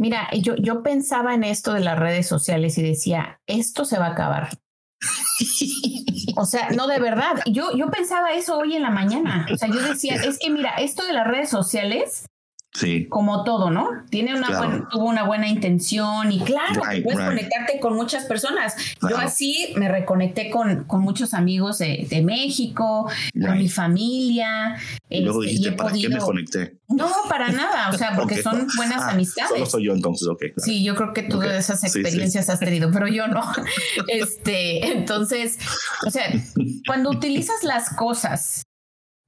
Mira, yo, yo pensaba en esto de las redes sociales y decía, esto se va a acabar. O sea, no de verdad. Yo, yo pensaba eso hoy en la mañana. O sea, yo decía, es que mira, esto de las redes sociales Sí. Como todo, ¿no? Tiene una tuvo una buena intención y claro, puedes conectarte con muchas personas. Yo así me reconecté con, con muchos amigos de, de México, con mi familia. Y luego este, dijiste, ¿para qué me conecté? No, para nada, o sea, porque son buenas ah, amistades. Solo soy yo entonces, ok. Sí, yo creo que todas esas experiencias has tenido, pero yo no. este, entonces, o sea, cuando utilizas las cosas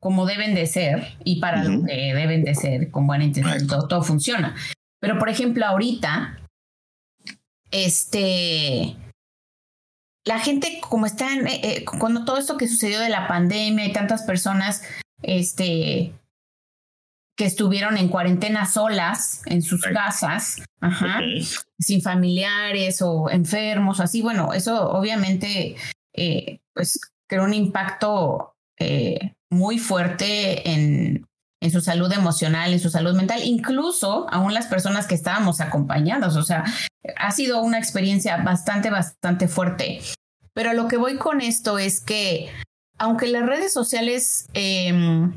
como deben de ser y para lo que deben de ser con buena intención, todo, funciona. Pero por ejemplo, ahorita, este, la gente como están, eh, eh, cuando todo esto que sucedió de la pandemia y tantas personas, este, que estuvieron en cuarentena solas en sus casas, ajá, sin familiares o enfermos, así, bueno, eso obviamente, eh, pues, creó un impacto eh, muy fuerte en, en su salud emocional, en su salud mental, incluso aún las personas que estábamos acompañadas. O sea, ha sido una experiencia bastante, bastante fuerte. Pero lo que voy con esto es que, aunque las redes sociales em,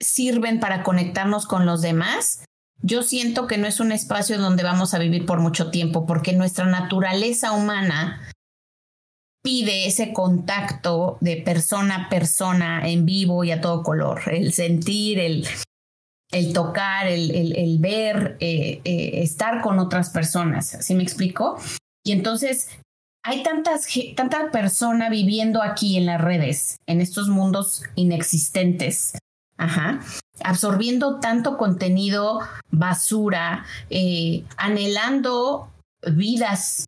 sirven para conectarnos con los demás, yo siento que no es un espacio donde vamos a vivir por mucho tiempo, porque nuestra naturaleza humana pide ese contacto de persona a persona en vivo y a todo color, el sentir, el, el tocar, el, el, ver, eh, eh, estar con otras personas, ¿sí me explico? Y entonces hay tantas, tanta persona viviendo aquí en las redes, en estos mundos inexistentes, Ajá. absorbiendo tanto contenido basura, eh, anhelando vidas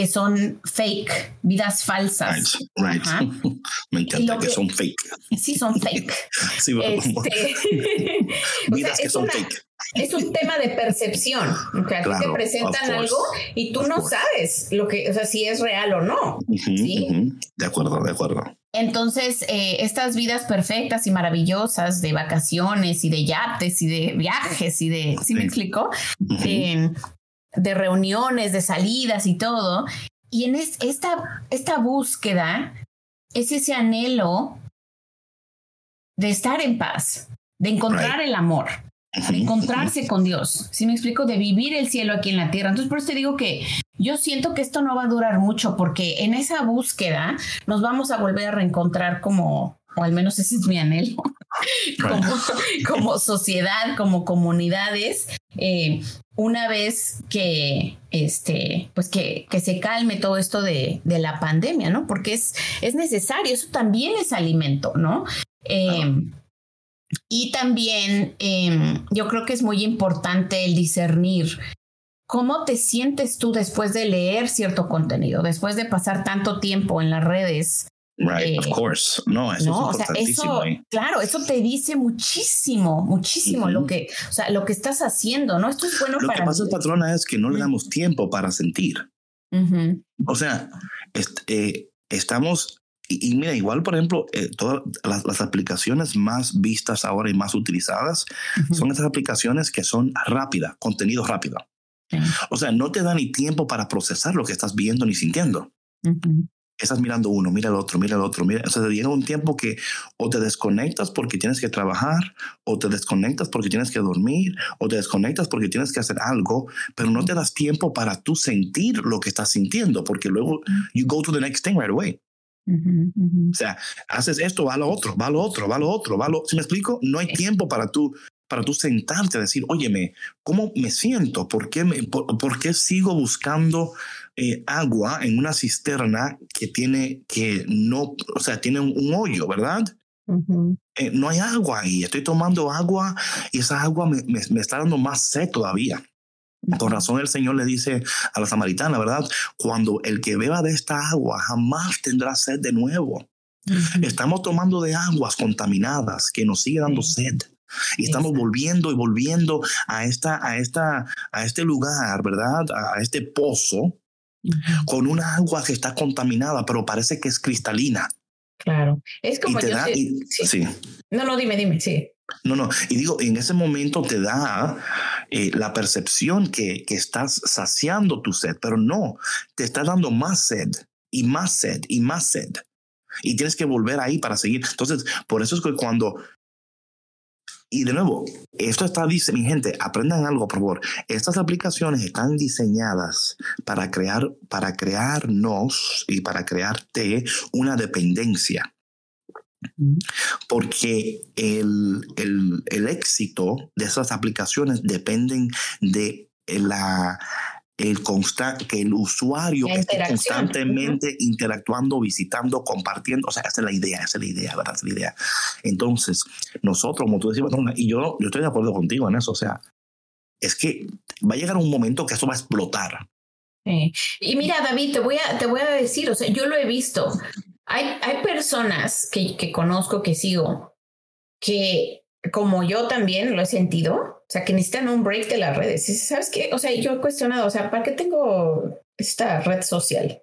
que son fake, vidas falsas. Right, right. Me encanta que, son fake. Sí, son fake. sí, este, vidas que son fake. Es un tema de percepción. O sea, te presentan algo y tú no sabes lo que, o sea, si es real o no. ¿sí? De acuerdo, de acuerdo. Entonces, eh, estas vidas perfectas y maravillosas de vacaciones y de yates y de viajes y de, ¿sí, me explico? De reuniones, de salidas y todo. Y en esta, esta búsqueda es ese anhelo de estar en paz, de encontrar el amor, de encontrarse con Dios. Si me explico, de vivir el cielo aquí en la tierra. Entonces, por eso te digo que yo siento que esto no va a durar mucho porque en esa búsqueda nos vamos a volver a reencontrar como, o al menos ese es mi anhelo, como, sociedad, como comunidades. Eh, una vez que este pues que, que se calme todo esto de, de, la pandemia, ¿no? Porque es, es necesario, eso también es alimento, ¿no? Eh, y también em, yo creo que es muy importante el discernir cómo te sientes tú después de leer cierto contenido, después de pasar tanto tiempo en las redes. Right, of eh, course. No, eso es eso, claro, eso te dice muchísimo, muchísimo lo que, o sea, lo que estás haciendo, ¿no? Esto es bueno lo para. Lo que pasa, patrona, es que no le damos tiempo para sentir. O sea, eh, estamos y, mira, igual, por ejemplo, eh, todas las, aplicaciones más vistas ahora y más utilizadas son esas aplicaciones que son rápidas, contenido rápido. O sea, no te da ni tiempo para procesar lo que estás viendo ni sintiendo. Estás mirando uno, mira el otro, mira el otro, mira. O sea, llega un tiempo que o te desconectas porque tienes que trabajar, o te desconectas porque tienes que dormir, o te desconectas porque tienes que hacer algo, pero no te das tiempo para tú sentir lo que estás sintiendo, porque luego you go to the next thing right away. O sea, haces esto, va a lo otro, va a lo otro, va a lo otro, va a lo... ¿Sí me explico? No hay tiempo para tú, para tú sentarte a decir, óyeme, ¿cómo me siento? ¿Por qué, me, por, qué sigo buscando eh, agua en una cisterna que tiene, que no, o sea, tiene un, hoyo, ¿verdad? Eh, no hay agua ahí, estoy tomando agua y esa agua me, me está dando más sed todavía. Con razón el Señor le dice a la samaritana, ¿verdad? Cuando el que beba de esta agua jamás tendrá sed de nuevo. Estamos tomando de aguas contaminadas que nos sigue dando sed. Y estamos volviendo y volviendo a, esta, a, esta, a este lugar, ¿verdad? A este pozo con una agua que está contaminada, pero parece que es cristalina. Claro. Es como yo sí. No, no, dime, dime, sí. No, no. Y digo, en ese momento te da eh, la percepción que, que estás saciando tu sed, pero no, te está dando más sed y más sed y más sed. Y tienes que volver ahí para seguir. Entonces, por eso es que cuando y de nuevo, esto está, dice mi gente, aprendan algo, por favor. Estas aplicaciones están diseñadas para crear, para crearnos y para crearte una dependencia. Porque el, el, el éxito de esas aplicaciones dependen de la, el que el usuario esté constantemente interactuando, visitando, compartiendo. O sea, esa es la idea, esa es la idea, ¿verdad? Esa es la idea. Entonces, nosotros, como tú decías, y yo, yo estoy de acuerdo contigo en eso, o sea, es que va a llegar un momento que eso va a explotar. Y mira, David, te voy, a, te voy a decir, o sea, yo lo he visto. Hay, hay personas que, que conozco, que sigo, que como yo también lo he sentido, o sea, que necesitan un break de las redes. ¿Sabes qué? O sea, yo he cuestionado, o sea, ¿para qué tengo esta red social?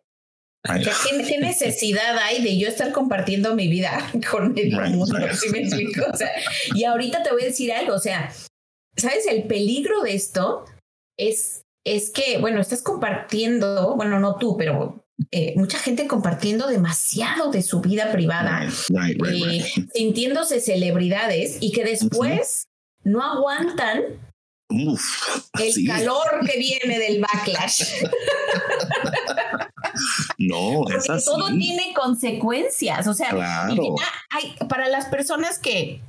¿qué, necesidad hay de yo estar compartiendo mi vida con medio mundo? ¿Sí me explico? O sea, y ahorita te voy a decir algo, o sea, ¿sabes? El peligro de esto es, es que, bueno, estás compartiendo, bueno, no tú, pero eh, mucha gente compartiendo demasiado de su vida privada, eh, sintiéndose celebridades y que después no aguantan el calor que viene del backlash. no, es así. todo tiene consecuencias. O sea, hay, para las personas que,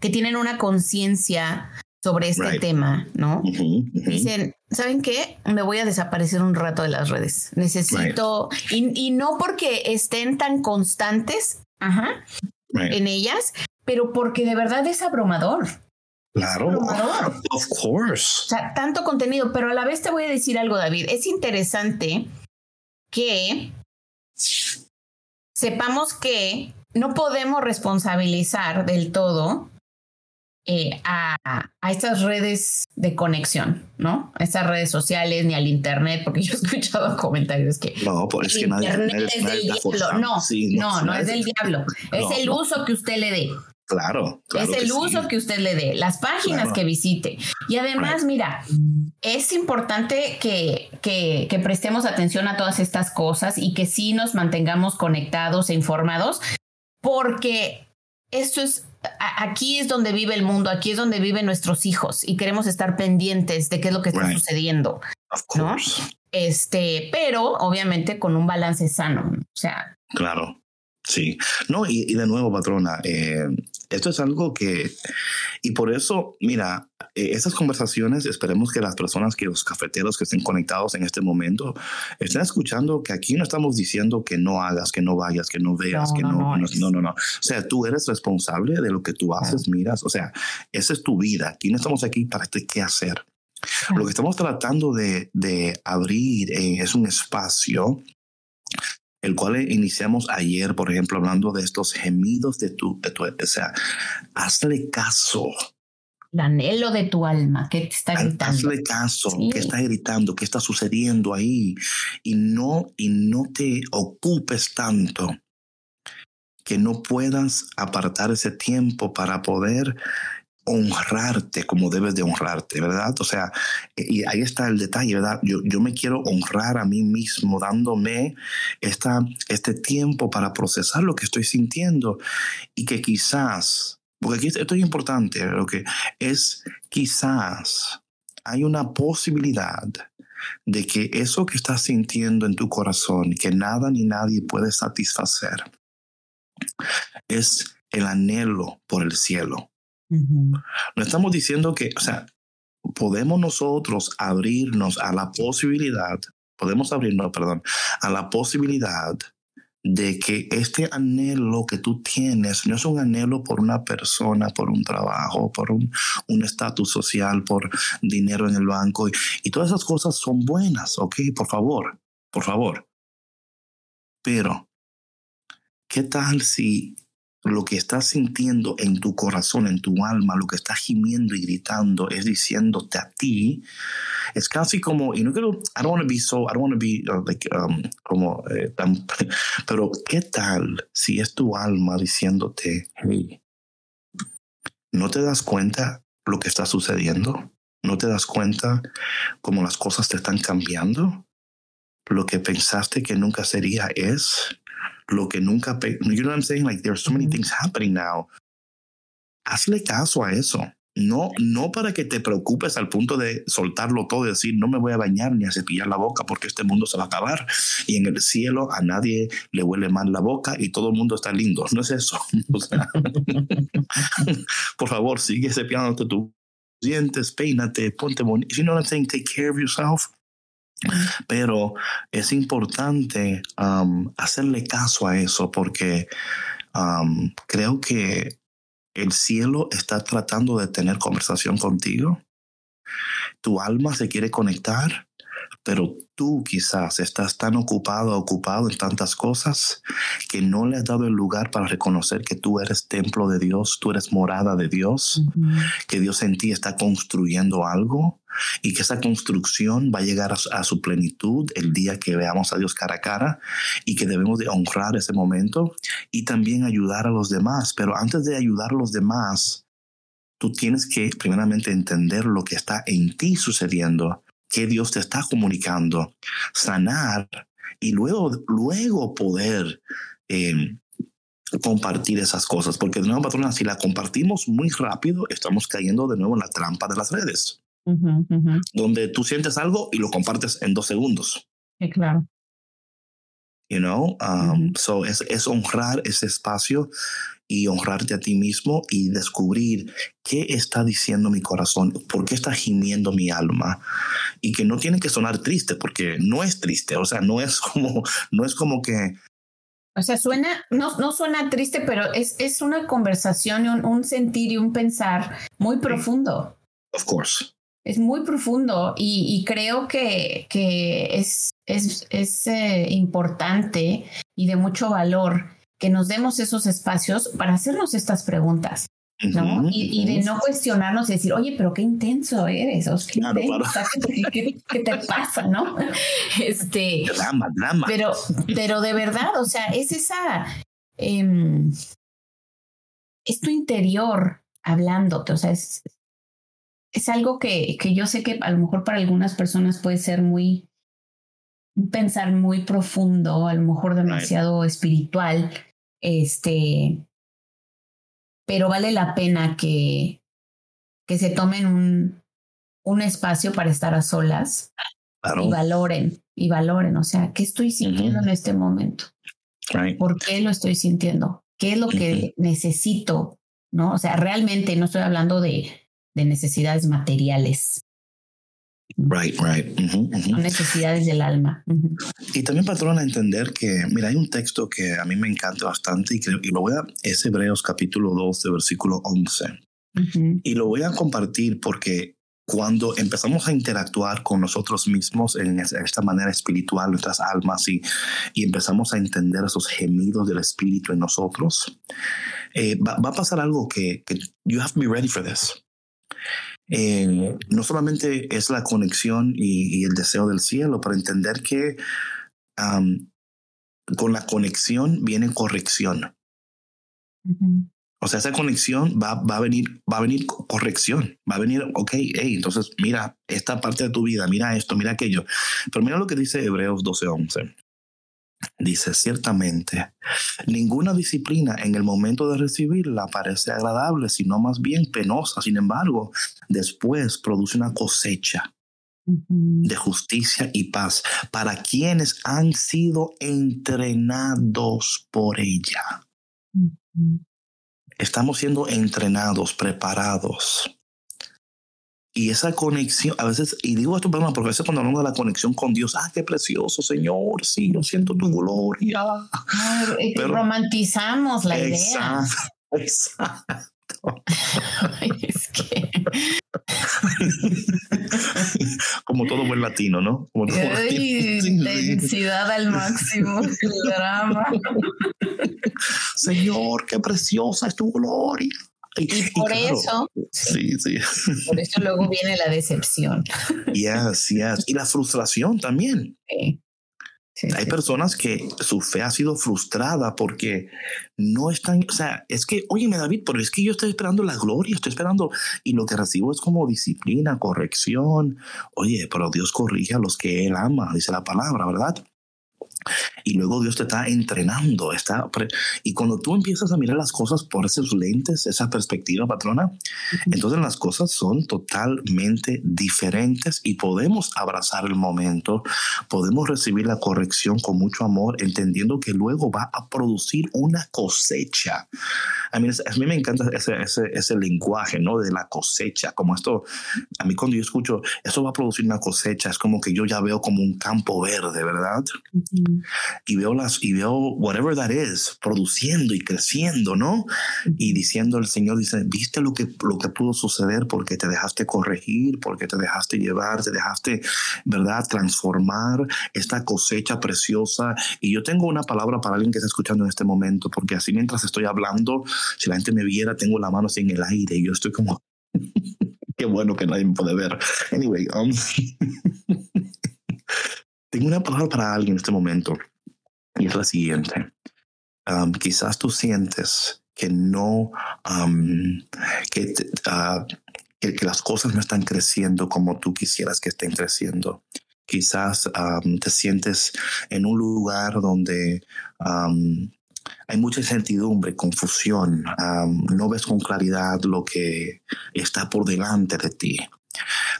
que tienen una conciencia sobre este tema, ¿no? Dicen, ¿saben qué? Me voy a desaparecer un rato de las redes. Necesito, y, no porque estén tan constantes ajá, en ellas, pero porque de verdad es abrumador. Claro, of course. O sea, tanto contenido, pero a la vez te voy a decir algo, David. Es interesante que sepamos que no podemos responsabilizar del todo eh, a, estas redes de conexión, ¿no? A estas redes sociales ni al internet, porque yo he escuchado comentarios que no, pues es que internet es del diablo. No, no, no, es del diablo. Es el uso que usted le dé. Claro, Es el uso que usted le dé, las páginas que visite. Y además, mira, es importante que, que, que, prestemos atención a todas estas cosas y que sí nos mantengamos conectados e informados, porque esto es, aquí es donde vive el mundo, aquí es donde viven nuestros hijos y queremos estar pendientes de qué es lo que está sucediendo. ¿no? Este, pero obviamente con un balance sano, o sea. Claro. Sí, no, y, de nuevo, patrona, eh, esto es algo que, y por eso, mira, eh, esas conversaciones, esperemos que las personas, que los cafeteros que estén conectados en este momento, estén escuchando que aquí no estamos diciendo que no hagas, que no vayas, que no veas, que no no no, no, no, O sea, tú eres responsable de lo que tú haces, miras, o sea, esa es tu vida. Aquí no estamos aquí para este qué hacer. Lo que estamos tratando de, de abrir eh, es un espacio el cual iniciamos ayer, por ejemplo, hablando de estos gemidos de tu, de tu o sea, hazle caso. El anhelo de tu alma, que te está gritando. Hazle caso, qué está gritando, qué está sucediendo ahí. Y no, y no te ocupes tanto que no puedas apartar ese tiempo para poder honrarte como debes de honrarte, ¿verdad? O sea, y ahí está el detalle, ¿verdad? Yo, yo me quiero honrar a mí mismo dándome esta, este tiempo para procesar lo que estoy sintiendo y que quizás, porque aquí esto es importante, lo que es quizás hay una posibilidad de que eso que estás sintiendo en tu corazón, que nada ni nadie puede satisfacer, es el anhelo por el cielo no estamos diciendo que, o sea, podemos nosotros abrirnos a la posibilidad, podemos abrirnos, perdón, a la posibilidad de que este anhelo que tú tienes no es un anhelo por una persona, por un trabajo, por un estatus social, por dinero en el banco. Y, y, todas esas cosas son buenas, ¿ok? Por favor, por favor. Pero, ¿qué tal si lo que estás sintiendo en tu corazón, en tu alma, lo que estás gimiendo y gritando es diciéndote a ti, es casi como, y no quiero, I don't want to be so, I don't want to be uh, like, um, como, eh, pero ¿qué tal si es tu alma diciéndote, hey, ¿no te das cuenta lo que está sucediendo? ¿No te das cuenta cómo las cosas te están cambiando? Lo que pensaste que nunca sería es lo que nunca, you know what I'm saying? Like there's so many things happening now. Hazle caso a eso. No, no para que te preocupes al punto de soltarlo todo y decir, no me voy a bañar ni a cepillar la boca porque este mundo se va a acabar y en el cielo a nadie le huele mal la boca y todo el mundo está lindo. No es eso. por favor, sigue cepillándote tus dientes, peínate, ponte bonito. You know what I'm saying? Take care of yourself. Pero es importante hacerle caso a eso porque creo que el cielo está tratando de tener conversación contigo. Tu alma se quiere conectar, pero tú quizás estás tan ocupado, ocupado en tantas cosas que no le has dado el lugar para reconocer que tú eres templo de Dios, tú eres morada de Dios, que Dios en ti está construyendo algo y que esa construcción va a llegar a, su plenitud el día que veamos a Dios cara a cara y que debemos de honrar ese momento y también ayudar a los demás. Pero antes de ayudar a los demás, tú tienes que primeramente entender lo que está en ti sucediendo, qué Dios te está comunicando, sanar y luego, luego poder em, compartir esas cosas. Porque de nuevo, patrona, si la compartimos muy rápido, estamos cayendo de nuevo en la trampa de las redes donde tú sientes algo y lo compartes en dos segundos. Sí, claro. You know, um, so es, es honrar ese espacio y honrarte a ti mismo y descubrir qué está diciendo mi corazón, por qué está gimiendo mi alma. Y que no tiene que sonar triste porque no es triste, o sea, no es como, no es como que o sea, suena, no, no suena triste, pero es, es una conversación, un, un sentir y un pensar muy profundo. Of course. Es muy profundo y, creo que, que es, es, es eh, importante y de mucho valor que nos demos esos espacios para hacernos estas preguntas. ¿no? y, de no cuestionarnos y decir, oye, pero qué intenso eres, o qué, ¿Qué, te pasa, no? Este, drama, drama. Pero, pero de verdad, o sea, es esa, eh, es tu interior hablándote, o sea, es, es algo que, que yo sé que a lo mejor para algunas personas puede ser muy, pensar muy profundo, a lo mejor demasiado espiritual, este, pero vale la pena que, que se tomen un, un espacio para estar a solas y valoren, y valoren, o sea, ¿qué estoy sintiendo en este momento? ¿Por qué lo estoy sintiendo? ¿Qué es lo que necesito? ¿No? O sea, realmente no estoy hablando de, de necesidades materiales. Right, right. Son necesidades del alma. Y también, patrona, entender que, mira, hay un texto que a mí me encanta bastante y, y lo voy a, es Hebreos capítulo 2, versículo 11. Y lo voy a compartir porque cuando empezamos a interactuar con nosotros mismos en esta manera espiritual, nuestras almas, y, y empezamos a entender esos gemidos del espíritu en nosotros, eh, va, va, a pasar algo que, que you have to be ready for this. Eh, no solamente es la conexión y, el deseo del cielo, para entender que con la conexión viene corrección. O sea, esa conexión va, va, a venir, va a venir corrección, va a venir, ok, hey, entonces mira esta parte de tu vida, mira esto, mira aquello. Pero mira lo que dice Hebreos 12:11. Dice, ciertamente, ninguna disciplina en el momento de recibirla parece agradable, sino más bien penosa. Sin embargo, después produce una cosecha de justicia y paz para quienes han sido entrenados por ella. Estamos siendo entrenados, preparados y esa conexión, a veces, y digo esto, perdón, porque a veces cuando hablamos de la conexión con Dios, ah, qué precioso, Señor, sí, yo siento tu gloria. Pero, romantizamos la idea. Exacto. es que. Como todo buen latino, ¿no? Como todo Ay, intensidad al máximo, el drama. Señor, qué preciosa es tu gloria. Y, por eso, sí, sí. Por eso luego viene la decepción. Yes, yes. Y la frustración también. Hay personas que su fe ha sido frustrada porque no están, o sea, es que, óyeme David, pero es que yo estoy esperando la gloria, estoy esperando, y lo que recibo es como disciplina, corrección. Oye, pero Dios corrige a los que Él ama, dice la palabra, ¿verdad? Y luego Dios te está entrenando. Está y cuando tú empiezas a mirar las cosas por esos lentes, esa perspectiva, patrona, entonces las cosas son totalmente diferentes y podemos abrazar el momento, podemos recibir la corrección con mucho amor, entendiendo que luego va a producir una cosecha. A mí, a mí me encanta ese, ese, ese lenguaje, ¿no? De la cosecha, como esto, a mí cuando yo escucho, eso va a producir una cosecha, es como que yo ya veo como un campo verde, ¿verdad? Y veo las, y veo whatever that is, produciendo y creciendo, ¿no? Y diciendo el Señor, dice, viste lo que, lo que pudo suceder porque te dejaste corregir, porque te dejaste llevar, te dejaste, ¿verdad? Transformar esta cosecha preciosa. Y yo tengo una palabra para alguien que está escuchando en este momento, porque así mientras estoy hablando, si la gente me viera, tengo la mano así en el aire y yo estoy como... Qué bueno que nadie me puede ver. Anyway, um, tengo una palabra para alguien en este momento y es la siguiente. quizás tú sientes que no, que, ah, que, que, las cosas no están creciendo como tú quisieras que estén creciendo. Quizás te sientes en un lugar donde hay mucha incertidumbre, confusión, no ves con claridad lo que está por delante de ti.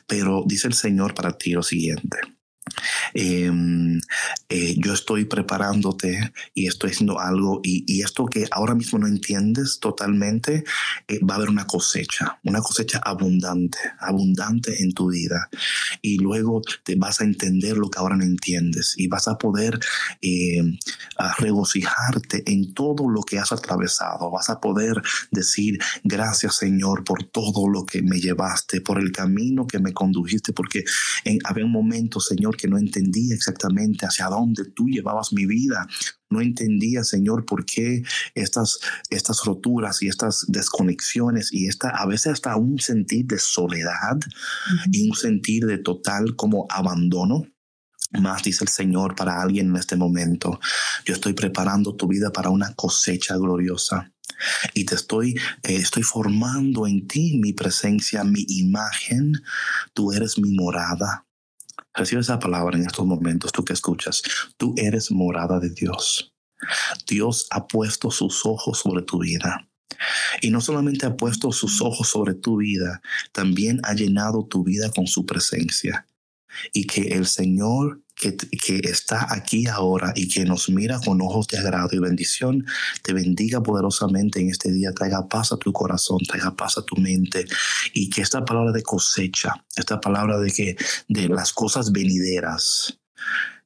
Pero dice el Señor para ti lo siguiente. Em, eh, yo estoy preparándote y estoy haciendo algo y, esto que ahora mismo no entiendes totalmente, eh, va a haber una cosecha, una cosecha abundante, abundante en tu vida. Y luego te vas a entender lo que ahora no entiendes y vas a poder eh, regocijarte en todo lo que has atravesado. Vas a poder decir, gracias Señor por todo lo que me llevaste, por el camino que me condujiste, porque en, había un momento, Señor, que no entendía exactamente hacia dónde tú llevabas mi vida. No entendía, Señor, por qué estas, estas roturas y estas desconexiones y esta, a veces hasta un sentir de soledad y un sentir de total como abandono. Más dice el Señor para alguien en este momento. Yo estoy preparando tu vida para una cosecha gloriosa y te estoy, eh, estoy formando en ti mi presencia, mi imagen. Tú eres mi morada. Recibe esa palabra en estos momentos, tú que escuchas. Tú eres morada de Dios. Dios ha puesto sus ojos sobre tu vida. Y no solamente ha puesto sus ojos sobre tu vida, también ha llenado tu vida con su presencia. Y que el Señor que, está aquí ahora y que nos mira con ojos de agrado y bendición, te bendiga poderosamente en este día, traiga paz a tu corazón, traiga paz a tu mente y que esta palabra de cosecha, esta palabra de que de las cosas venideras,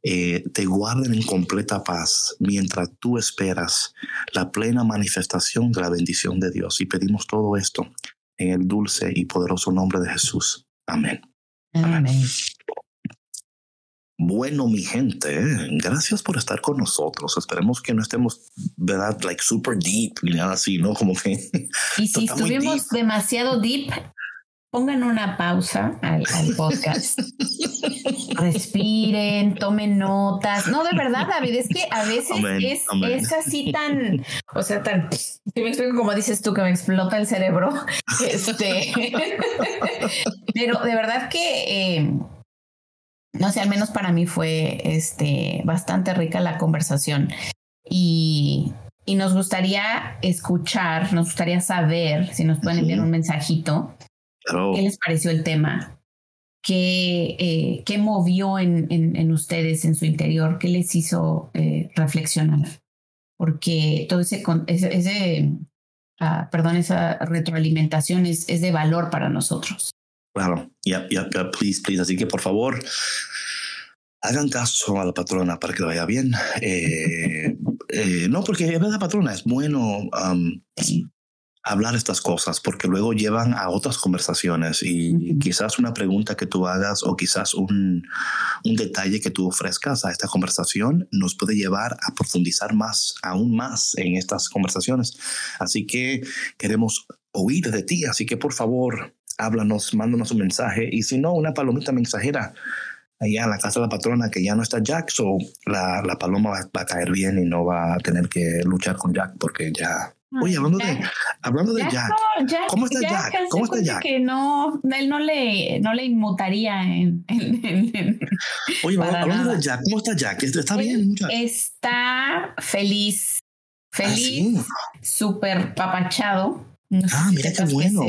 eh, te guarden en completa paz mientras tú esperas la plena manifestación de la bendición de Dios. Y pedimos todo esto en el dulce y poderoso nombre de Jesús. Amén. Amén. Bueno, mi gente, gracias por estar con nosotros. Esperemos que no estemos, ¿verdad? Like super deep ni nada así, ¿no? Como que. Y si estuvimos demasiado deep, pongan una pausa al, podcast. Respiren, tomen notas. No, de verdad, David, es que a veces es, es, así tan, o sea, tan, si me explico como dices tú, que me explota el cerebro. Este, pero de verdad que. Eh, no sé, al menos para mí fue este, bastante rica la conversación. Y, y nos gustaría escuchar, nos gustaría saber, si nos pueden enviar un mensajito, qué les pareció el tema, qué, eh, qué movió en, en, ustedes, en su interior, qué les hizo eh, reflexionar. Porque todo ese, ese, ah, perdón, esa retroalimentación es, es de valor para nosotros. Claro, ya, ya, please, please. Así que por favor, hagan caso a la patrona para que vaya bien. Eh, eh, no, porque es verdad, patrona, es bueno um, hablar estas cosas porque luego llevan a otras conversaciones y quizás una pregunta que tú hagas o quizás un, un detalle que tú ofrezcas a esta conversación nos puede llevar a profundizar más, aún más en estas conversaciones. Así que queremos oír de ti, así que por favor, háblanos, mándanos un mensaje y si no, una palomita mensajera allá en la casa de la patrona que ya no está Jack, so la, la paloma va, a caer bien y no va a tener que luchar con Jack porque ya... Oye, hablando de, hablando de Jack, ¿cómo está Jack? ¿Cómo está Jack? Que no, él no le, no le inmutaría en... Oye, hablando de Jack, ¿cómo está Jack? ¿Está bien? Está feliz, ¿Ah, feliz, súper papachado. ah, mira qué bueno.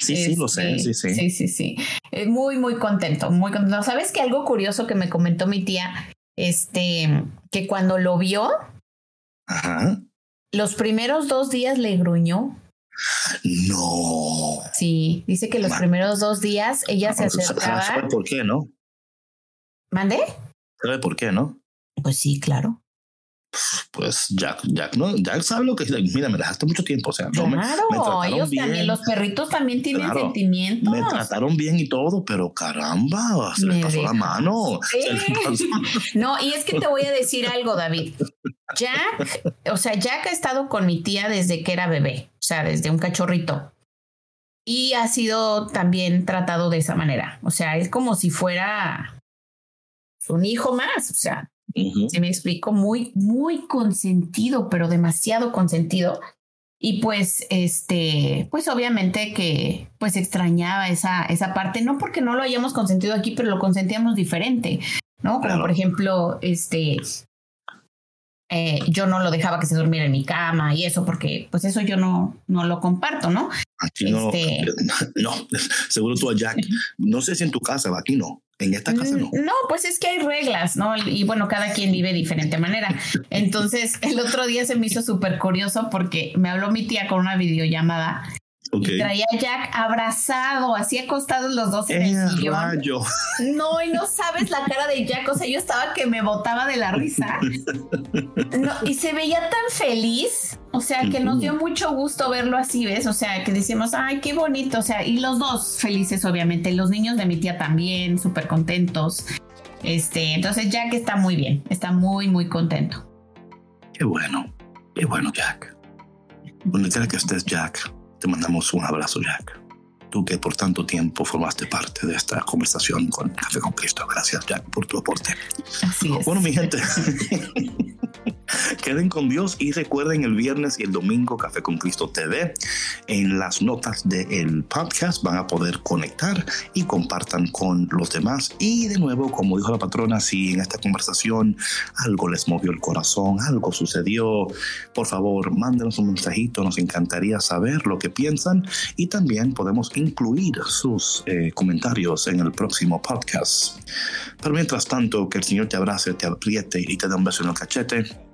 Sí, sí, lo sé, este, sí, sí. Sí, sí, sí. Muy, muy contento, muy contento. ¿Sabes que algo curioso que me comentó mi tía? Este, que cuando lo vio, Ajá. los primeros dos días le gruñó. No. Sí, dice que los primeros dos días ella se acercaba. ¿Sabe por qué, no? ¿Mande? ¿Sabe por qué, no? Pues sí, claro pues Jack, Jack, no, Jack sabe lo que es. Mira, me dejaste mucho tiempo. O sea, claro, me, ellos también, los perritos también tienen sentimientos. Me trataron bien y todo, pero caramba, se me pasó la mano. no, y es que te voy a decir algo, David. Jack, o sea, Jack ha estado con mi tía desde que era bebé, o sea, desde un cachorrito. Y ha sido también tratado de esa manera. O sea, es como si fuera un hijo más. O sea, se me explico, muy, muy consentido, pero demasiado consentido. Y pues, este, pues obviamente que pues extrañaba esa, esa parte, no porque no lo hayamos consentido aquí, pero lo consentíamos diferente, ¿no? Como por ejemplo, este, eh, yo no lo dejaba que se durmiera en mi cama y eso, porque pues eso yo no, no lo comparto, ¿no? Aquí no, este no, seguro tú a Jack, no sé si en tu casa, aquí no. En esta casa no. Mm, no, pues es que hay reglas, ¿no? Y bueno, cada quien vive de diferente manera. Entonces, el otro día se me hizo súper curioso porque me habló mi tía con una videollamada y traía a Jack abrazado, así acostados los dos en el sillón. No, y no sabes la cara de Jack. O sea, yo estaba que me botaba de la risa. y se veía tan feliz. O sea, que nos dio mucho gusto verlo así, ¿ves? O sea, que decimos, ay, qué bonito. O sea, y los dos felices, obviamente. Los niños de mi tía también, súper contentos. Este, entonces Jack está muy bien, está muy, muy contento. Qué bueno, qué bueno, Jack. Donde quiera que estés, Jack, te mandamos un abrazo, Jack. Tú que por tanto tiempo formaste parte de esta conversación con Café con Cristo. Gracias, Jack, por tu aporte. Así es. Bueno, mi gente. Queden con Dios y recuerden el viernes y el domingo Café con Cristo TV. En las notas del podcast van a poder conectar y compartan con los demás. Y de nuevo, como dijo la patrona, si en esta conversación algo les movió el corazón, algo sucedió, por favor, mándenos un mensajito. Nos encantaría saber lo que piensan y también podemos incluir sus eh, comentarios en el próximo podcast. Pero mientras tanto, que el Señor te abrace, te apriete y te dé un beso en el cachete.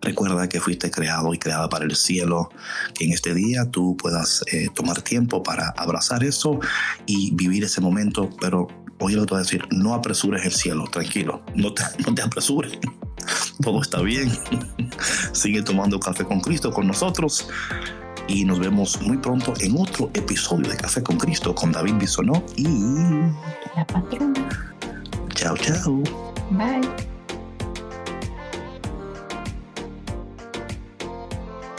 Recuerda que fuiste creado y creada para el cielo, que en este día tú puedas eh, tomar tiempo para abrazar eso y vivir ese momento, pero hoy lo voy a decir, no apresures el cielo, tranquilo, no te, no te apresures, todo está bien, sigue tomando café con Cristo con nosotros y nos vemos muy pronto en otro episodio de Café con Cristo con David Bisonó y la patrona. Chao, chao. Bye.